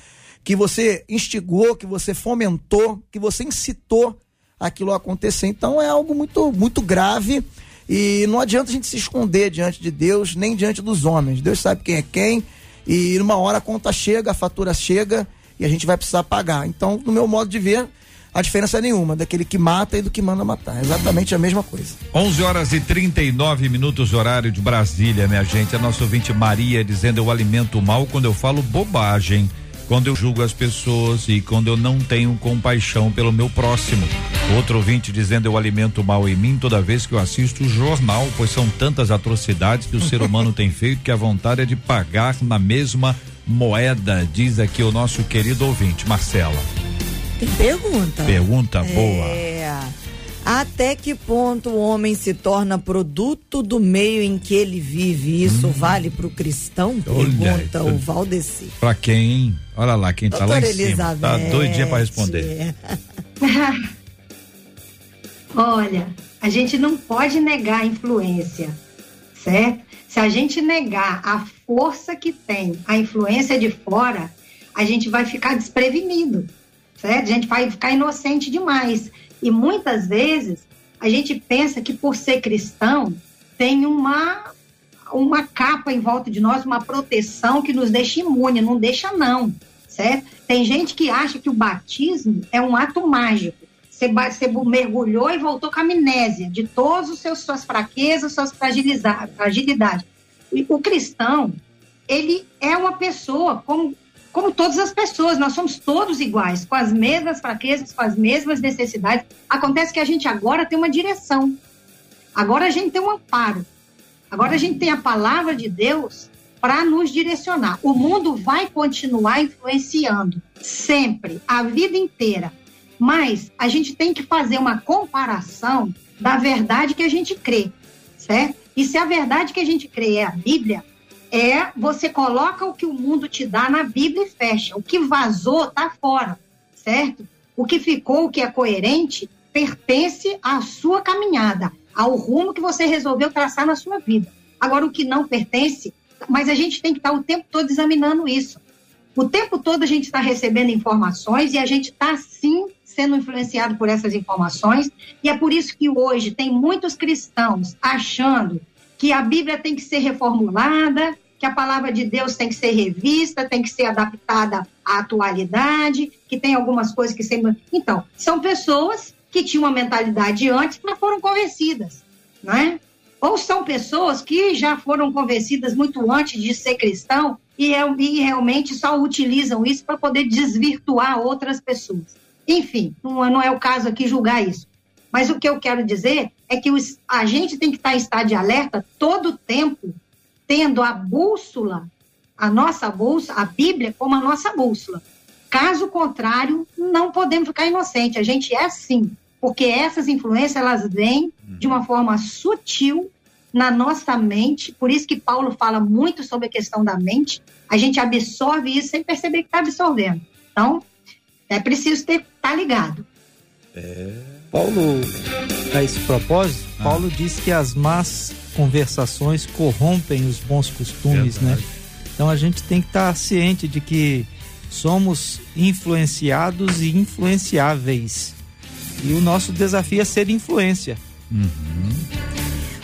que você instigou, que você fomentou, que você incitou aquilo a acontecer. Então é algo muito, muito grave e não adianta a gente se esconder diante de Deus, nem diante dos homens. Deus sabe quem é quem e numa hora a conta chega, a fatura chega e a gente vai precisar pagar. Então, no meu modo de ver, a diferença é nenhuma daquele que mata e do que manda matar. Exatamente a mesma coisa. 11 horas e 39 minutos, horário de Brasília, minha gente. A nossa ouvinte Maria dizendo: Eu alimento mal quando eu falo bobagem, quando eu julgo as pessoas e quando eu não tenho compaixão pelo meu próximo. Outro ouvinte dizendo: Eu alimento mal em mim toda vez que eu assisto o jornal, pois são tantas atrocidades que o ser humano tem feito que a vontade é de pagar na mesma moeda, diz aqui o nosso querido ouvinte, Marcela. Tem pergunta. Pergunta boa. É. Até que ponto o homem se torna produto do meio em que ele vive? Isso vale para o cristão? Pergunta Hum. isso. o Valdeci. Pra quem, hein? Olha lá, quem tá lá em cima. Elizabeth. Tá doidinha pra responder. Olha, a gente não pode negar a influência, certo? Se a gente negar a força que tem a influência de fora, a gente vai ficar desprevenido, certo? A gente vai ficar inocente demais. E muitas vezes a gente pensa que por ser cristão tem uma uma capa em volta de nós, uma proteção que nos deixa imune, não deixa não, certo? Tem gente que acha que o batismo é um ato mágico. Você, você mergulhou e voltou com amnésia de todas as suas fraquezas, suas fragilidades. O cristão, ele é uma pessoa como, como todas as pessoas, nós somos todos iguais, com as mesmas fraquezas, com as mesmas necessidades. Acontece que a gente agora tem uma direção, agora a gente tem um amparo, agora a gente tem a palavra de Deus para nos direcionar. O mundo vai continuar influenciando sempre, a vida inteira. Mas a gente tem que fazer uma comparação da verdade que a gente crê, certo? E se a verdade que a gente crê é a Bíblia, é você coloca o que o mundo te dá na Bíblia e fecha. O que vazou tá fora, certo? O que ficou, o que é coerente, pertence à sua caminhada, ao rumo que você resolveu traçar na sua vida. Agora, o que não pertence, mas a gente tem que estar o tempo todo examinando isso. O tempo todo a gente está recebendo informações e a gente está, sim, sendo influenciado por essas informações, e é por isso que hoje tem muitos cristãos achando que a Bíblia tem que ser reformulada, que a palavra de Deus tem que ser revista, tem que ser adaptada à atualidade, que tem algumas coisas que sempre. Então, são pessoas que tinham uma mentalidade antes, mas foram convencidas, não é? Ou são pessoas que já foram convencidas muito antes de ser cristão e, e realmente só utilizam isso para poder desvirtuar outras pessoas. Enfim, não, não é o caso aqui julgar isso. Mas o que eu quero dizer é que os, a gente tem que estar em estado de alerta todo o tempo, tendo a bússola, a nossa bússola, a Bíblia como a nossa bússola. Caso contrário, não podemos ficar inocente. A gente é assim, porque essas influências elas vêm de uma forma sutil na nossa mente. Por isso que Paulo fala muito sobre a questão da mente. A gente absorve isso sem perceber que está absorvendo. Então, é preciso estar tá ligado. É. Paulo, a esse propósito, ah. Paulo diz que as más conversações corrompem os bons costumes, né? Verdade. né? Então a gente tem que estar tá ciente de que somos influenciados e influenciáveis. E o nosso desafio é ser influência. Uhum.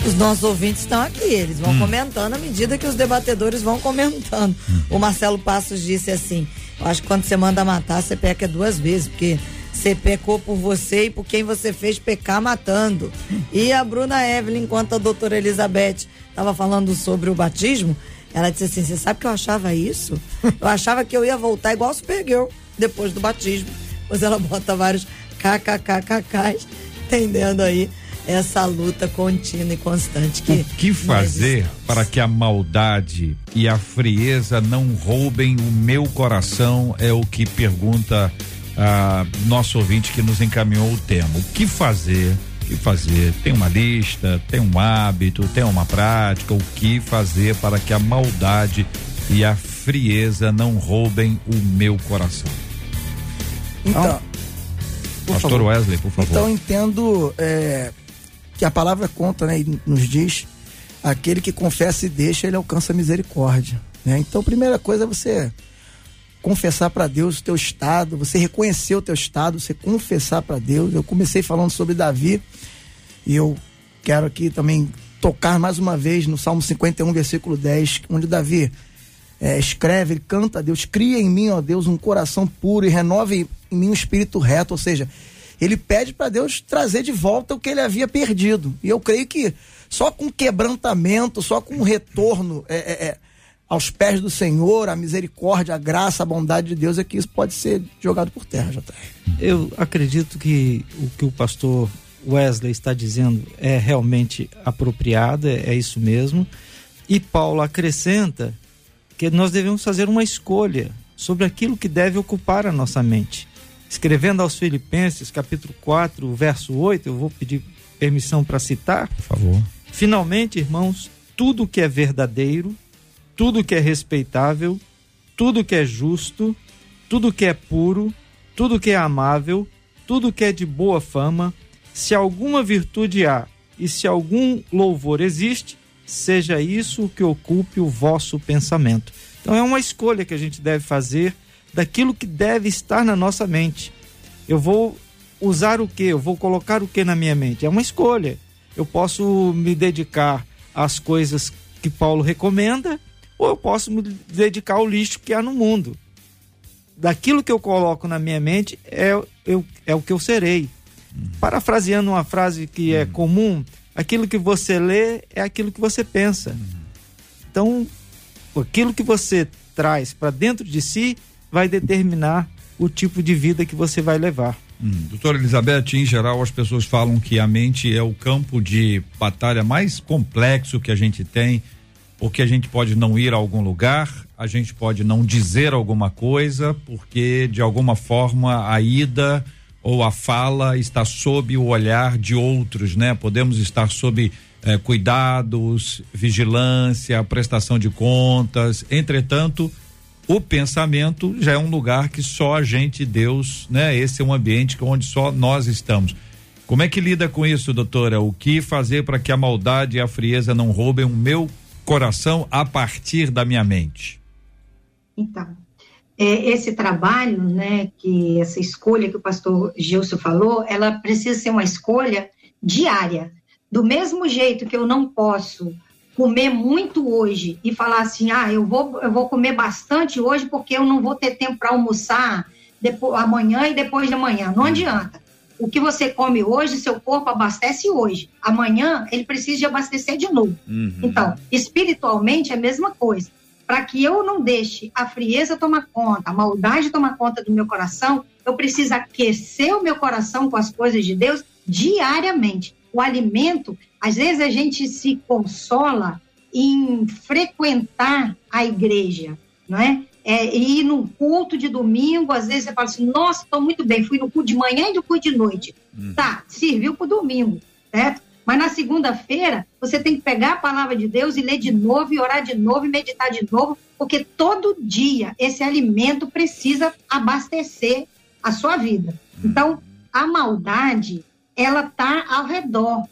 Os nossos ouvintes estão aqui, eles vão hum. comentando à medida que os debatedores vão comentando. Hum. O Marcelo Passos disse assim: eu acho que quando você manda matar, você peca duas vezes, porque você pecou por você e por quem você fez pecar matando. E a Bruna Evelyn, enquanto a doutora Elizabeth estava falando sobre o batismo, ela disse assim: Você sabe que eu achava isso? Eu achava que eu ia voltar igual Supergirl depois do batismo. Pois ela bota vários kkkkks, entendendo aí essa luta contínua e constante que. O que fazer para que a maldade e a frieza não roubem o meu coração? É o que pergunta a nosso ouvinte que nos encaminhou o tema. O que fazer? O que fazer? Tem uma lista, tem um hábito, tem uma prática. O que fazer para que a maldade e a frieza não roubem o meu coração? Então, Pastor favor. Wesley, por favor. Então entendo é, que a palavra conta, né, e nos diz: aquele que confessa e deixa, ele alcança misericórdia. Né? Então, a primeira coisa é você confessar para Deus o teu estado, você reconhecer o teu estado, você confessar para Deus. Eu comecei falando sobre Davi e eu quero aqui também tocar mais uma vez no Salmo 51, versículo 10, onde Davi é, escreve, ele canta a Deus, cria em mim, ó Deus, um coração puro e renove em mim um espírito reto, ou seja, ele pede para Deus trazer de volta o que ele havia perdido. E eu creio que só com quebrantamento, só com retorno é, é, é, aos pés do Senhor, a misericórdia, a graça, a bondade de Deus é que isso pode ser jogado por terra, JR. Eu acredito que o que o pastor Wesley está dizendo é realmente apropriado, é, é isso mesmo. E Paulo acrescenta que nós devemos fazer uma escolha sobre aquilo que deve ocupar a nossa mente escrevendo aos Filipenses, capítulo 4, verso 8, eu vou pedir permissão para citar. Por favor. Finalmente, irmãos, tudo que é verdadeiro, tudo que é respeitável, tudo que é justo, tudo que é puro, tudo que é amável, tudo que é de boa fama, se alguma virtude há e se algum louvor existe, seja isso o que ocupe o vosso pensamento. Então é uma escolha que a gente deve fazer daquilo que deve estar na nossa mente. Eu vou usar o que? Eu vou colocar o que na minha mente? É uma escolha. Eu posso me dedicar às coisas que Paulo recomenda, ou eu posso me dedicar ao lixo que há no mundo. Daquilo que eu coloco na minha mente é, eu, é o que eu serei. Uhum. Parafraseando uma frase que é uhum. comum, aquilo que você lê é aquilo que você pensa. Uhum. Então, aquilo que você traz para dentro de si vai determinar o tipo de vida que você vai levar. Hum. Doutora Elizabeth, em geral, as pessoas falam que a mente é o campo de batalha mais complexo que a gente tem, porque a gente pode não ir a algum lugar, a gente pode não dizer alguma coisa, porque de alguma forma a ida ou a fala está sob o olhar de outros, né? Podemos estar sob eh, cuidados, vigilância, prestação de contas, entretanto o pensamento já é um lugar que só a gente, Deus, né? Esse é um ambiente onde só nós estamos. Como é que lida com isso, doutora? O que fazer para que a maldade e a frieza não roubem o meu coração a partir da minha mente? Então, é, esse trabalho, né, que essa escolha que o pastor Gilson falou, ela precisa ser uma escolha diária. Do mesmo jeito que eu não posso comer muito hoje e falar assim, ah, eu vou, eu vou comer bastante hoje porque eu não vou ter tempo para almoçar depois, amanhã e depois de amanhã. Não adianta. O que você come hoje, seu corpo abastece hoje. Amanhã ele precisa de abastecer de novo. Uhum. Então, espiritualmente é a mesma coisa. Para que eu não deixe a frieza tomar conta, a maldade tomar conta do meu coração, eu preciso aquecer o meu coração com as coisas de Deus diariamente. O alimento às vezes a gente se consola em frequentar a igreja, não é? É ir num culto de domingo, às vezes você fala assim, nossa, estou muito bem, fui no culto de manhã e no culto de noite. Uhum. Tá, serviu para o domingo, certo? Mas na segunda-feira, você tem que pegar a palavra de Deus e ler de novo, e orar de novo, e meditar de novo, porque todo dia esse alimento precisa abastecer a sua vida. Uhum. Então, a maldade, ela está ao redor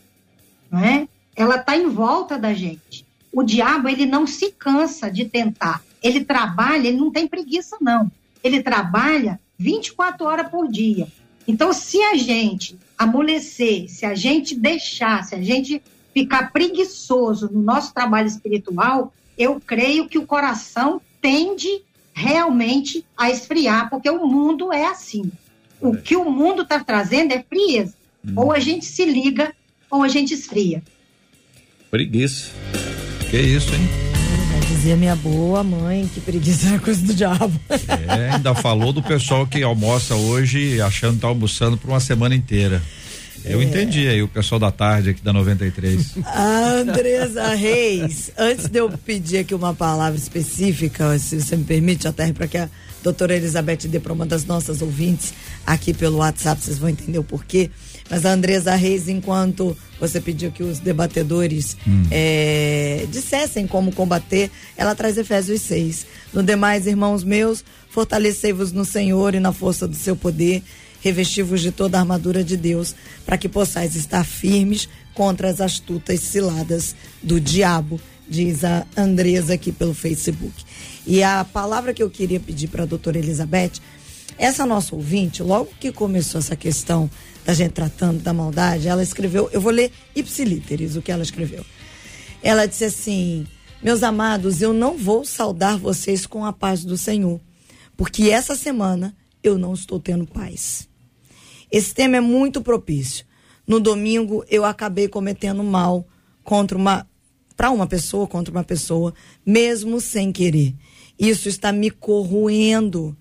não é? Ela está em volta da gente. O diabo ele não se cansa de tentar. Ele trabalha, ele não tem preguiça não. Ele trabalha 24 horas por dia. Então, se a gente amolecer, se a gente deixar, se a gente ficar preguiçoso no nosso trabalho espiritual, eu creio que o coração tende realmente a esfriar, porque o mundo é assim. O que o mundo está trazendo é frieza. Hum. Ou a gente se liga ou a gente esfria. Preguiça. Que isso, hein? Dizia minha boa mãe que preguiça é coisa do diabo. É, ainda falou do pessoal que almoça hoje achando que tá almoçando por uma semana inteira. Eu é. entendi aí o pessoal da tarde aqui da 93. A Andresa Reis, antes de eu pedir aqui uma palavra específica, se você me permite, até para que a doutora Elizabeth dê para uma das nossas ouvintes aqui pelo WhatsApp, vocês vão entender o porquê. Mas a Andresa Reis, enquanto você pediu que os debatedores hum. é, dissessem como combater, ela traz Efésios 6. No demais, irmãos meus, fortalecei-vos no Senhor e na força do seu poder, revesti-vos de toda a armadura de Deus, para que possais estar firmes contra as astutas ciladas do diabo, diz a Andresa aqui pelo Facebook. E a palavra que eu queria pedir para a doutora Elizabeth, essa nossa ouvinte, logo que começou essa questão da gente tratando da maldade, ela escreveu, eu vou ler ipsilíteres o que ela escreveu. Ela disse assim: Meus amados, eu não vou saudar vocês com a paz do Senhor, porque essa semana eu não estou tendo paz. Esse tema é muito propício. No domingo eu acabei cometendo mal contra uma para uma pessoa, contra uma pessoa, mesmo sem querer. Isso está me corroendo.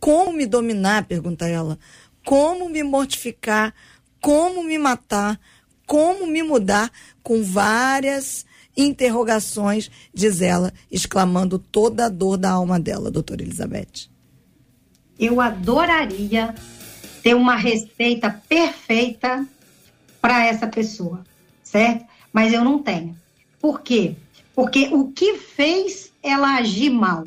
Como me dominar? pergunta ela como me mortificar, como me matar, como me mudar, com várias interrogações, diz ela, exclamando toda a dor da alma dela, doutora Elizabeth. Eu adoraria ter uma receita perfeita para essa pessoa, certo? Mas eu não tenho. Por quê? Porque o que fez ela agir mal?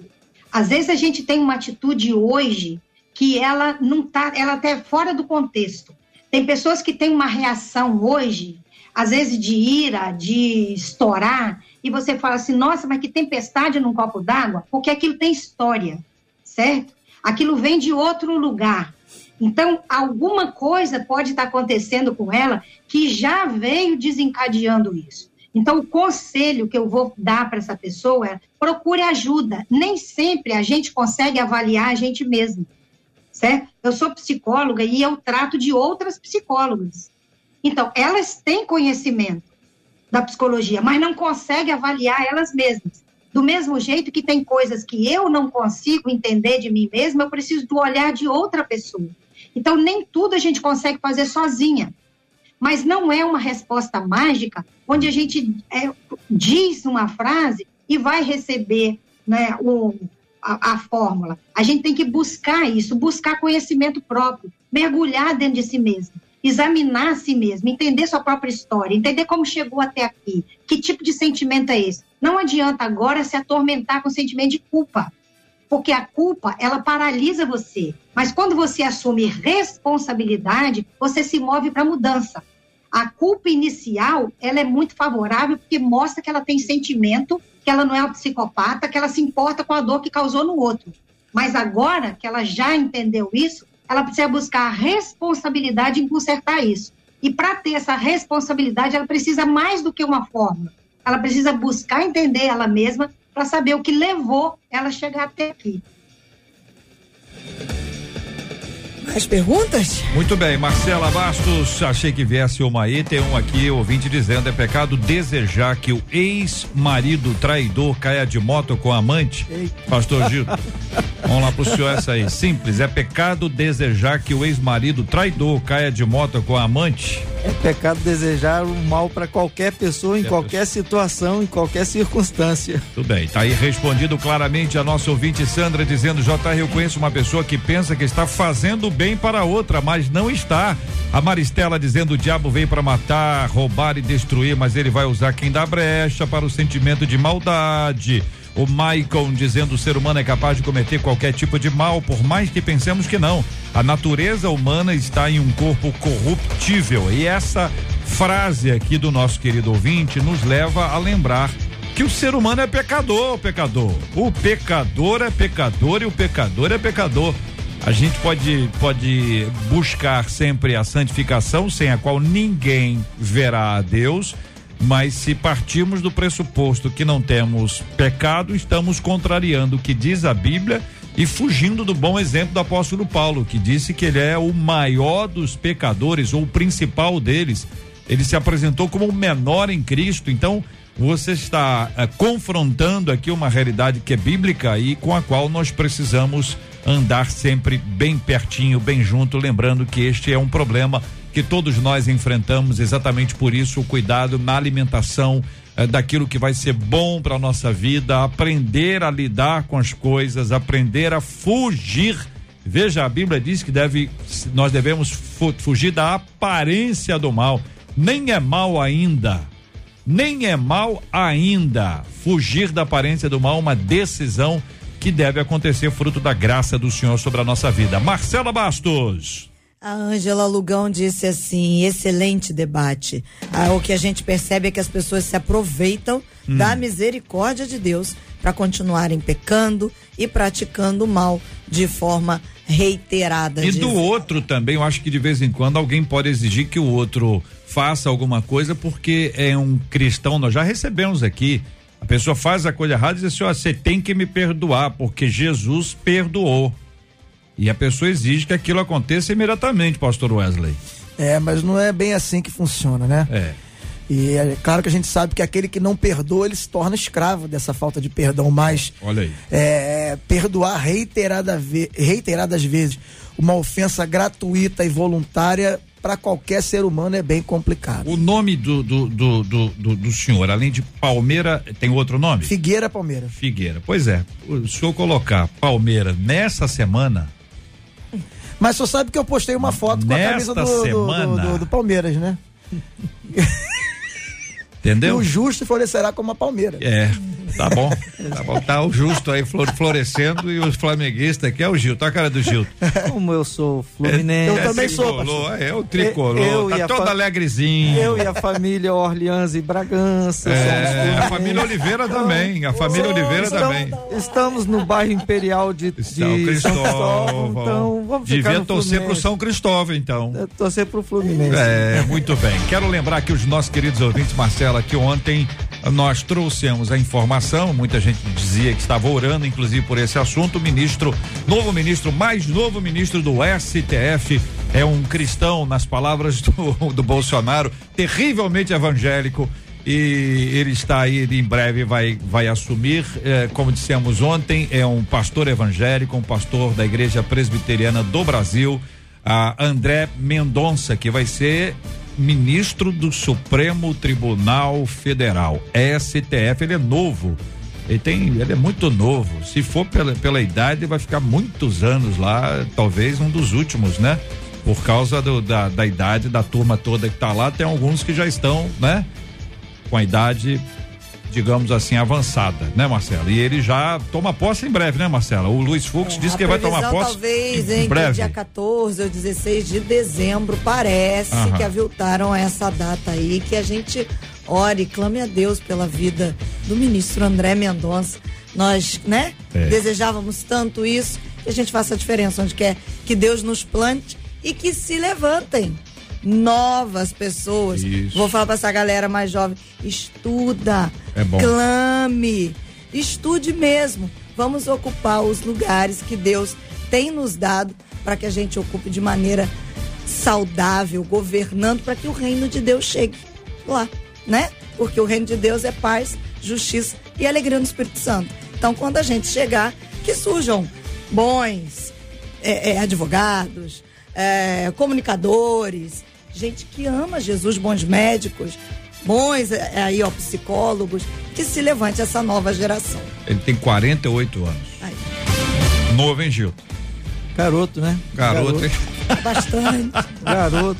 Às vezes a gente tem uma atitude hoje que ela não tá, ela até tá fora do contexto. Tem pessoas que têm uma reação hoje, às vezes de ira, de estourar, e você fala assim: "Nossa, mas que tempestade num copo d'água", porque aquilo tem história, certo? Aquilo vem de outro lugar. Então, alguma coisa pode estar acontecendo com ela que já veio desencadeando isso. Então, o conselho que eu vou dar para essa pessoa é procure ajuda. Nem sempre a gente consegue avaliar a gente mesmo, certo? Eu sou psicóloga e eu trato de outras psicólogas. Então, elas têm conhecimento da psicologia, mas não conseguem avaliar elas mesmas. Do mesmo jeito que tem coisas que eu não consigo entender de mim mesma, eu preciso do olhar de outra pessoa. Então, nem tudo a gente consegue fazer sozinha. Mas não é uma resposta mágica onde a gente é, diz uma frase e vai receber né, o, a, fórmula. A gente tem que buscar isso, buscar conhecimento próprio, mergulhar dentro de si mesmo examinar a si mesmo, entender sua própria história, entender como chegou até aqui, que tipo de sentimento é esse. Não adianta agora se atormentar com o sentimento de culpa, porque a culpa, ela paralisa você. Mas quando você assume responsabilidade, você se move para a mudança. A culpa inicial, ela é muito favorável porque mostra que ela tem sentimento, que ela não é uma psicopata, que ela se importa com a dor que causou no outro. Mas agora que ela já entendeu isso, ela precisa buscar a responsabilidade em consertar isso. E para ter essa responsabilidade, ela precisa mais do que uma forma. Ela precisa buscar entender ela mesma para saber o que levou ela a chegar até aqui. Mais perguntas? Muito bem, Marcela Bastos, achei que viesse uma aí, tem um aqui, ouvinte dizendo, é pecado desejar que o ex-marido traidor caia de moto com a amante? Eita. Pastor Gil, vamos lá pro senhor essa aí, simples, é pecado desejar que o ex-marido traidor caia de moto com a amante? É pecado desejar o mal para qualquer pessoa, em qualquer situação, em qualquer circunstância. Tudo bem, tá aí respondido claramente a nossa ouvinte Sandra dizendo, JR, eu conheço uma pessoa que pensa que está fazendo bem para outra, mas não está. A Maristela dizendo o diabo veio para matar, roubar e destruir, mas ele vai usar quem dá brecha para o sentimento de maldade. O Maicon dizendo o ser humano é capaz de cometer qualquer tipo de mal, por mais que pensemos que não. A natureza humana está em um corpo corruptível. E essa frase aqui do nosso querido ouvinte nos leva a lembrar que o ser humano é pecador, pecador. O pecador é pecador e o pecador é pecador. A gente pode, pode buscar sempre a santificação, sem a qual ninguém verá a Deus, mas se partirmos do pressuposto que não temos pecado, estamos contrariando o que diz a Bíblia e fugindo do bom exemplo do apóstolo Paulo, que disse que ele é o maior dos pecadores, ou o principal deles. Ele se apresentou como o menor em Cristo, então você está eh, confrontando aqui uma realidade que é bíblica e com a qual nós precisamos andar sempre bem pertinho, bem junto, lembrando que este é um problema que todos nós enfrentamos, exatamente por isso o cuidado na alimentação, eh, daquilo que vai ser bom para nossa vida, aprender a lidar com as coisas, aprender a fugir. Veja, a Bíblia diz que deve, nós devemos fu fugir da aparência do mal. Nem é mal ainda, nem é mal ainda. Fugir da aparência do mal, uma decisão que deve acontecer fruto da graça do Senhor sobre a nossa vida. Marcela Bastos. A Ângela Lugão disse assim: excelente debate. Ah, o que a gente percebe é que as pessoas se aproveitam hum. da misericórdia de Deus para continuarem pecando e praticando o mal de forma reiterada. E do outro também, eu acho que de vez em quando alguém pode exigir que o outro faça alguma coisa porque é um cristão. Nós já recebemos aqui a pessoa faz a coisa errada e diz assim: ó, você tem que me perdoar, porque Jesus perdoou. E a pessoa exige que aquilo aconteça imediatamente, pastor Wesley. É, mas não é bem assim que funciona, né? É. E é claro que a gente sabe que aquele que não perdoa, ele se torna escravo dessa falta de perdão, mas Olha aí. É, perdoar reiterada ve reiteradas vezes uma ofensa gratuita e voluntária para qualquer ser humano é bem complicado. O nome do, do, do, do, do senhor, além de Palmeira, tem outro nome? Figueira Palmeira. Figueira. Pois é, o senhor colocar Palmeira nessa semana. Mas só sabe que eu postei uma foto com a camisa do, semana... do, do, do Palmeiras, né? Entendeu? E o justo florescerá como a palmeira. É. Tá bom, tá bom. Tá o justo aí florescendo e os flamenguistas aqui é o Gil, tá a cara do Gil. Como eu sou fluminense. É, eu também sou, pastor. É, o tricolor, eu, tá todo alegrezinho. Eu e a família Orleans e Bragança. É, a família Oliveira também, a família Oliveira estamos, também. Estamos no bairro Imperial de, de São Cristóvão, então vamos Devia torcer pro São Cristóvão, então. É, torcer pro Fluminense. É, muito bem. Quero lembrar que os nossos queridos ouvintes, Marcela, que ontem nós trouxemos a informação, muita gente dizia que estava orando, inclusive por esse assunto, o ministro, novo ministro, mais novo ministro do STF, é um cristão, nas palavras do, do Bolsonaro, terrivelmente evangélico, e ele está aí em breve vai vai assumir. Eh, como dissemos ontem é um pastor evangélico um pastor da igreja presbiteriana do Brasil a André Mendonça que vai ser ministro do Supremo Tribunal Federal, STF, ele é novo. Ele tem, ele é muito novo. Se for pela, pela idade, vai ficar muitos anos lá, talvez um dos últimos, né? Por causa do, da, da idade da turma toda que está lá, tem alguns que já estão, né? Com a idade digamos assim, avançada, né, Marcela? E ele já toma posse em breve, né, Marcela? O Luiz Fux é, disse que vai tomar posse. Talvez em, em breve. dia 14 ou 16 de dezembro, parece Aham. que aviltaram essa data aí, que a gente ore, clame a Deus pela vida do ministro André Mendonça. Nós, né, é. desejávamos tanto isso, que a gente faça a diferença onde quer que Deus nos plante e que se levantem novas pessoas. Isso. Vou falar para essa galera mais jovem: estuda, é clame, estude mesmo. Vamos ocupar os lugares que Deus tem nos dado para que a gente ocupe de maneira saudável, governando para que o reino de Deus chegue lá, né? Porque o reino de Deus é paz, justiça e alegria no Espírito Santo. Então, quando a gente chegar, que surjam bons é, é, advogados, é, comunicadores, gente que ama Jesus, bons médicos, bons é, aí, ó, psicólogos, que se levante essa nova geração. Ele tem 48 anos. Aí. Novo, hein, Gil? Garoto, né? Garoto, Garoto. hein? Bastante. Garoto.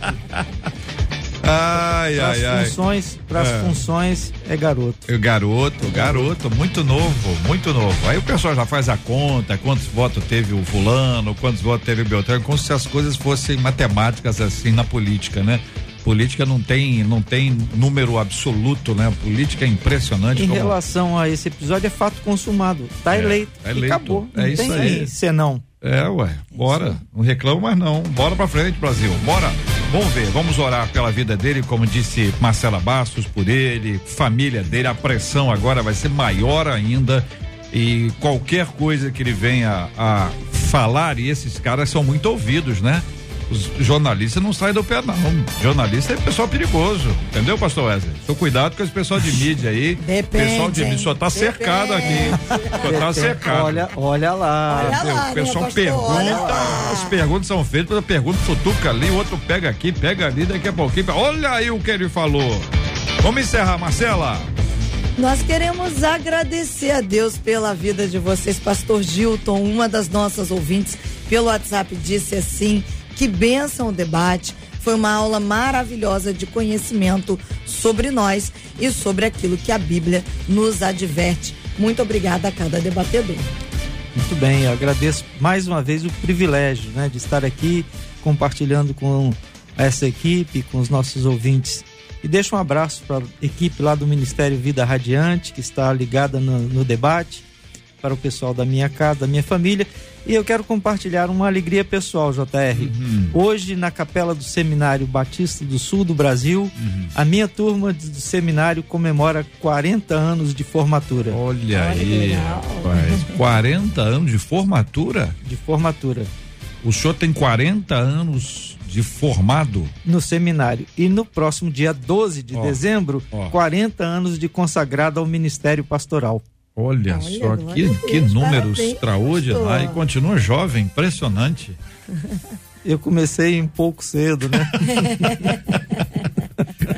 Ai, pras ai, ai. Funções, para as é. funções é garoto. É garoto, garoto, muito novo, muito novo. Aí o pessoal já faz a conta, quantos votos teve o fulano, quantos votos teve o Beltrano, como se as coisas fossem matemáticas assim na política, né? Política não tem, não tem número absoluto, né? política é impressionante. Em como... relação a esse episódio, é fato consumado. Tá é, eleito. É eleito. acabou. É não isso tem aí. senão. É, ué. Bora. Não reclamo mais não. Bora pra frente, Brasil. Bora. Vamos ver, vamos orar pela vida dele, como disse Marcela Bastos, por ele, família dele. A pressão agora vai ser maior ainda. E qualquer coisa que ele venha a falar, e esses caras são muito ouvidos, né? Os jornalistas não saem do pé, não. Jornalista é pessoal perigoso, entendeu, pastor Wesley? Então cuidado com esse pessoal de mídia aí. Depende. Pessoal de mídia só tá Depende. cercado aqui. Só tá cercado. Olha, olha lá. Olha lá o pessoal né, pergunta, as perguntas são feitas, a pergunta futuca ali, o outro pega aqui, pega ali, daqui a pouquinho. Olha aí o que ele falou. Vamos encerrar, Marcela. Nós queremos agradecer a Deus pela vida de vocês. Pastor Gilton, uma das nossas ouvintes, pelo WhatsApp, disse assim: que benção o debate. Foi uma aula maravilhosa de conhecimento sobre nós e sobre aquilo que a Bíblia nos adverte. Muito obrigada a cada debatedor. Muito bem, agradeço mais uma vez o privilégio né, de estar aqui compartilhando com essa equipe, com os nossos ouvintes. E deixo um abraço para a equipe lá do Ministério Vida Radiante, que está ligada no, no debate, para o pessoal da minha casa, da minha família e eu quero compartilhar uma alegria pessoal, JR. Uhum. Hoje, na capela do Seminário Batista do Sul do Brasil, uhum. a minha turma do seminário comemora 40 anos de formatura. Olha, aí, rapaz. 40 anos de formatura? De formatura. O senhor tem 40 anos de formado? No seminário. E no próximo dia 12 de oh, dezembro, oh. 40 anos de consagrado ao ministério pastoral. Olha, Olha só que, Deus, que número extraordinário. E continua jovem, impressionante. Eu comecei um pouco cedo, né?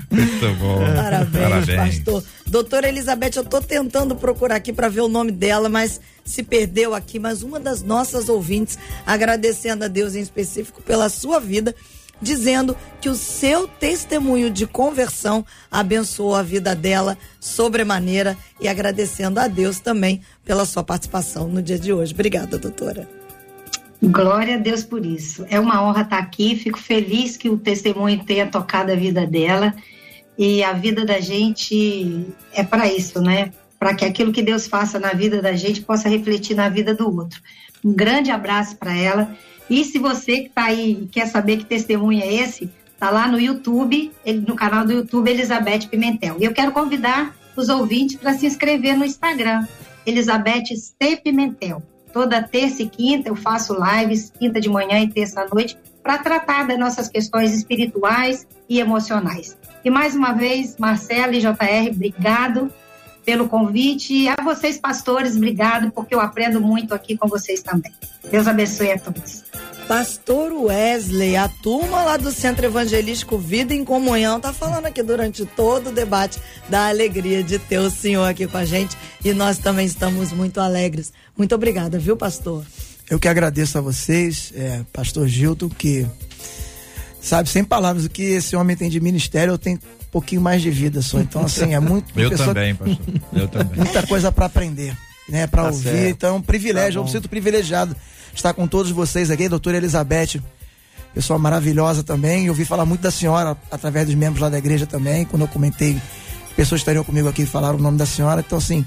Muito bom. Parabéns, Parabéns, pastor. Doutora Elizabeth, eu estou tentando procurar aqui para ver o nome dela, mas se perdeu aqui. Mas uma das nossas ouvintes, agradecendo a Deus em específico pela sua vida, dizendo que o seu testemunho de conversão abençoou a vida dela sobremaneira e agradecendo a Deus também pela sua participação no dia de hoje. Obrigada, doutora. Glória a Deus por isso. É uma honra estar aqui. Fico feliz que o testemunho tenha tocado a vida dela. E a vida da gente é para isso, né? Para que aquilo que Deus faça na vida da gente possa refletir na vida do outro. Um grande abraço para ela. E se você que está aí e quer saber que testemunho é esse, tá lá no YouTube, no canal do YouTube Elizabeth Pimentel. E eu quero convidar os ouvintes para se inscrever no Instagram, Elizabeth C. Pimentel. Toda terça e quinta eu faço lives, quinta de manhã e terça à noite, para tratar das nossas questões espirituais e emocionais. E mais uma vez, Marcela e JR, obrigado pelo convite. E a vocês, pastores, obrigado, porque eu aprendo muito aqui com vocês também. Deus abençoe a todos. Pastor Wesley, a turma lá do Centro Evangelístico Vida em Comunhão tá falando aqui durante todo o debate da alegria de ter o senhor aqui com a gente e nós também estamos muito alegres. Muito obrigada, viu, pastor? Eu que agradeço a vocês, é, pastor Gilton, que sabe, sem palavras, o que esse homem tem de ministério, eu tenho pouquinho mais de vida só. Então, assim, é muito. eu também, pastor. Eu também. Muita coisa para aprender, né? Para tá ouvir. Certo. Então, é um privilégio, tá eu me sinto privilegiado estar com todos vocês aqui, doutora Elizabeth, pessoa maravilhosa também. Eu ouvi falar muito da senhora através dos membros lá da igreja também, quando eu comentei, pessoas estariam comigo aqui e falaram o nome da senhora. Então, assim,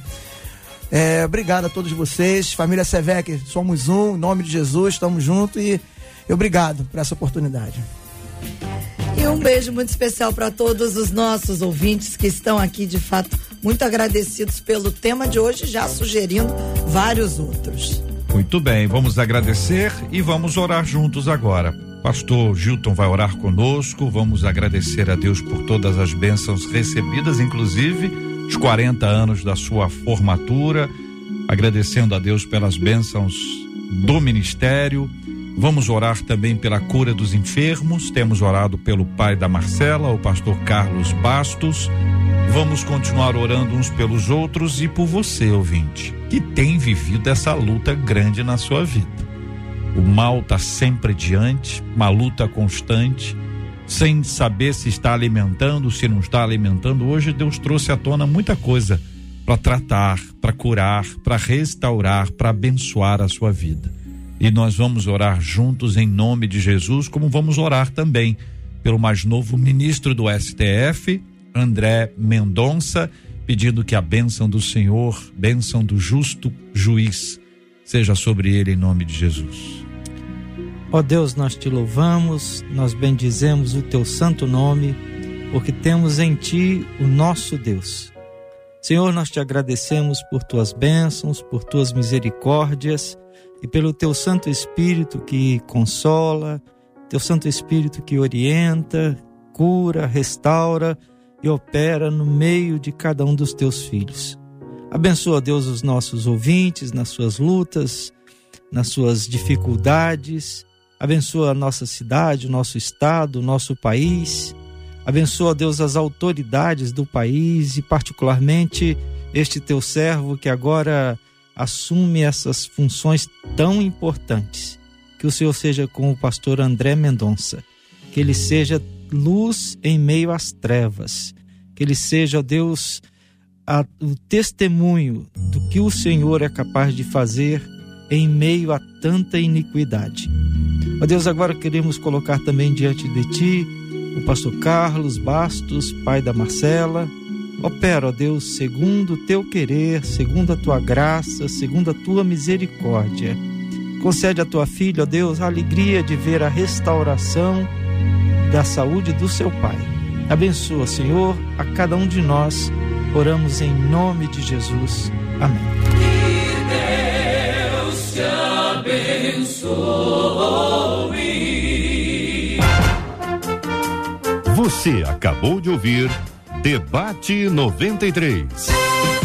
é, obrigado a todos vocês. Família Sevec, somos um, em nome de Jesus, estamos juntos e obrigado por essa oportunidade. E um beijo muito especial para todos os nossos ouvintes que estão aqui, de fato, muito agradecidos pelo tema de hoje, já sugerindo vários outros. Muito bem, vamos agradecer e vamos orar juntos agora. Pastor Gilton vai orar conosco, vamos agradecer a Deus por todas as bênçãos recebidas, inclusive os 40 anos da sua formatura, agradecendo a Deus pelas bênçãos do ministério. Vamos orar também pela cura dos enfermos. Temos orado pelo pai da Marcela, o pastor Carlos Bastos. Vamos continuar orando uns pelos outros e por você, ouvinte, que tem vivido essa luta grande na sua vida. O mal está sempre diante, uma luta constante, sem saber se está alimentando, se não está alimentando. Hoje Deus trouxe à tona muita coisa para tratar, para curar, para restaurar, para abençoar a sua vida. E nós vamos orar juntos em nome de Jesus, como vamos orar também pelo mais novo ministro do STF, André Mendonça, pedindo que a bênção do Senhor, bênção do justo juiz, seja sobre ele em nome de Jesus. Ó Deus, nós te louvamos, nós bendizemos o teu santo nome, porque temos em ti o nosso Deus. Senhor, nós te agradecemos por tuas bênçãos, por tuas misericórdias e pelo teu Santo Espírito que consola, teu Santo Espírito que orienta, cura, restaura e opera no meio de cada um dos teus filhos. Abençoa, Deus, os nossos ouvintes nas suas lutas, nas suas dificuldades. Abençoa a nossa cidade, o nosso estado, o nosso país. Abençoa, Deus, as autoridades do país e, particularmente, este teu servo que agora assume essas funções tão importantes. Que o Senhor seja com o pastor André Mendonça. Que ele seja luz em meio às trevas. Que ele seja, Deus, a, o testemunho do que o Senhor é capaz de fazer em meio a tanta iniquidade. Ó Deus, agora queremos colocar também diante de Ti o pastor Carlos Bastos, pai da Marcela. Opera, ó Deus, segundo o Teu querer, segundo a Tua graça, segundo a Tua misericórdia. Concede a Tua filha, ó Deus, a alegria de ver a restauração da saúde do seu pai. Abençoa, Senhor, a cada um de nós. Oramos em nome de Jesus. Amém. Que Deus te abençoe. Você acabou de ouvir Debate 93.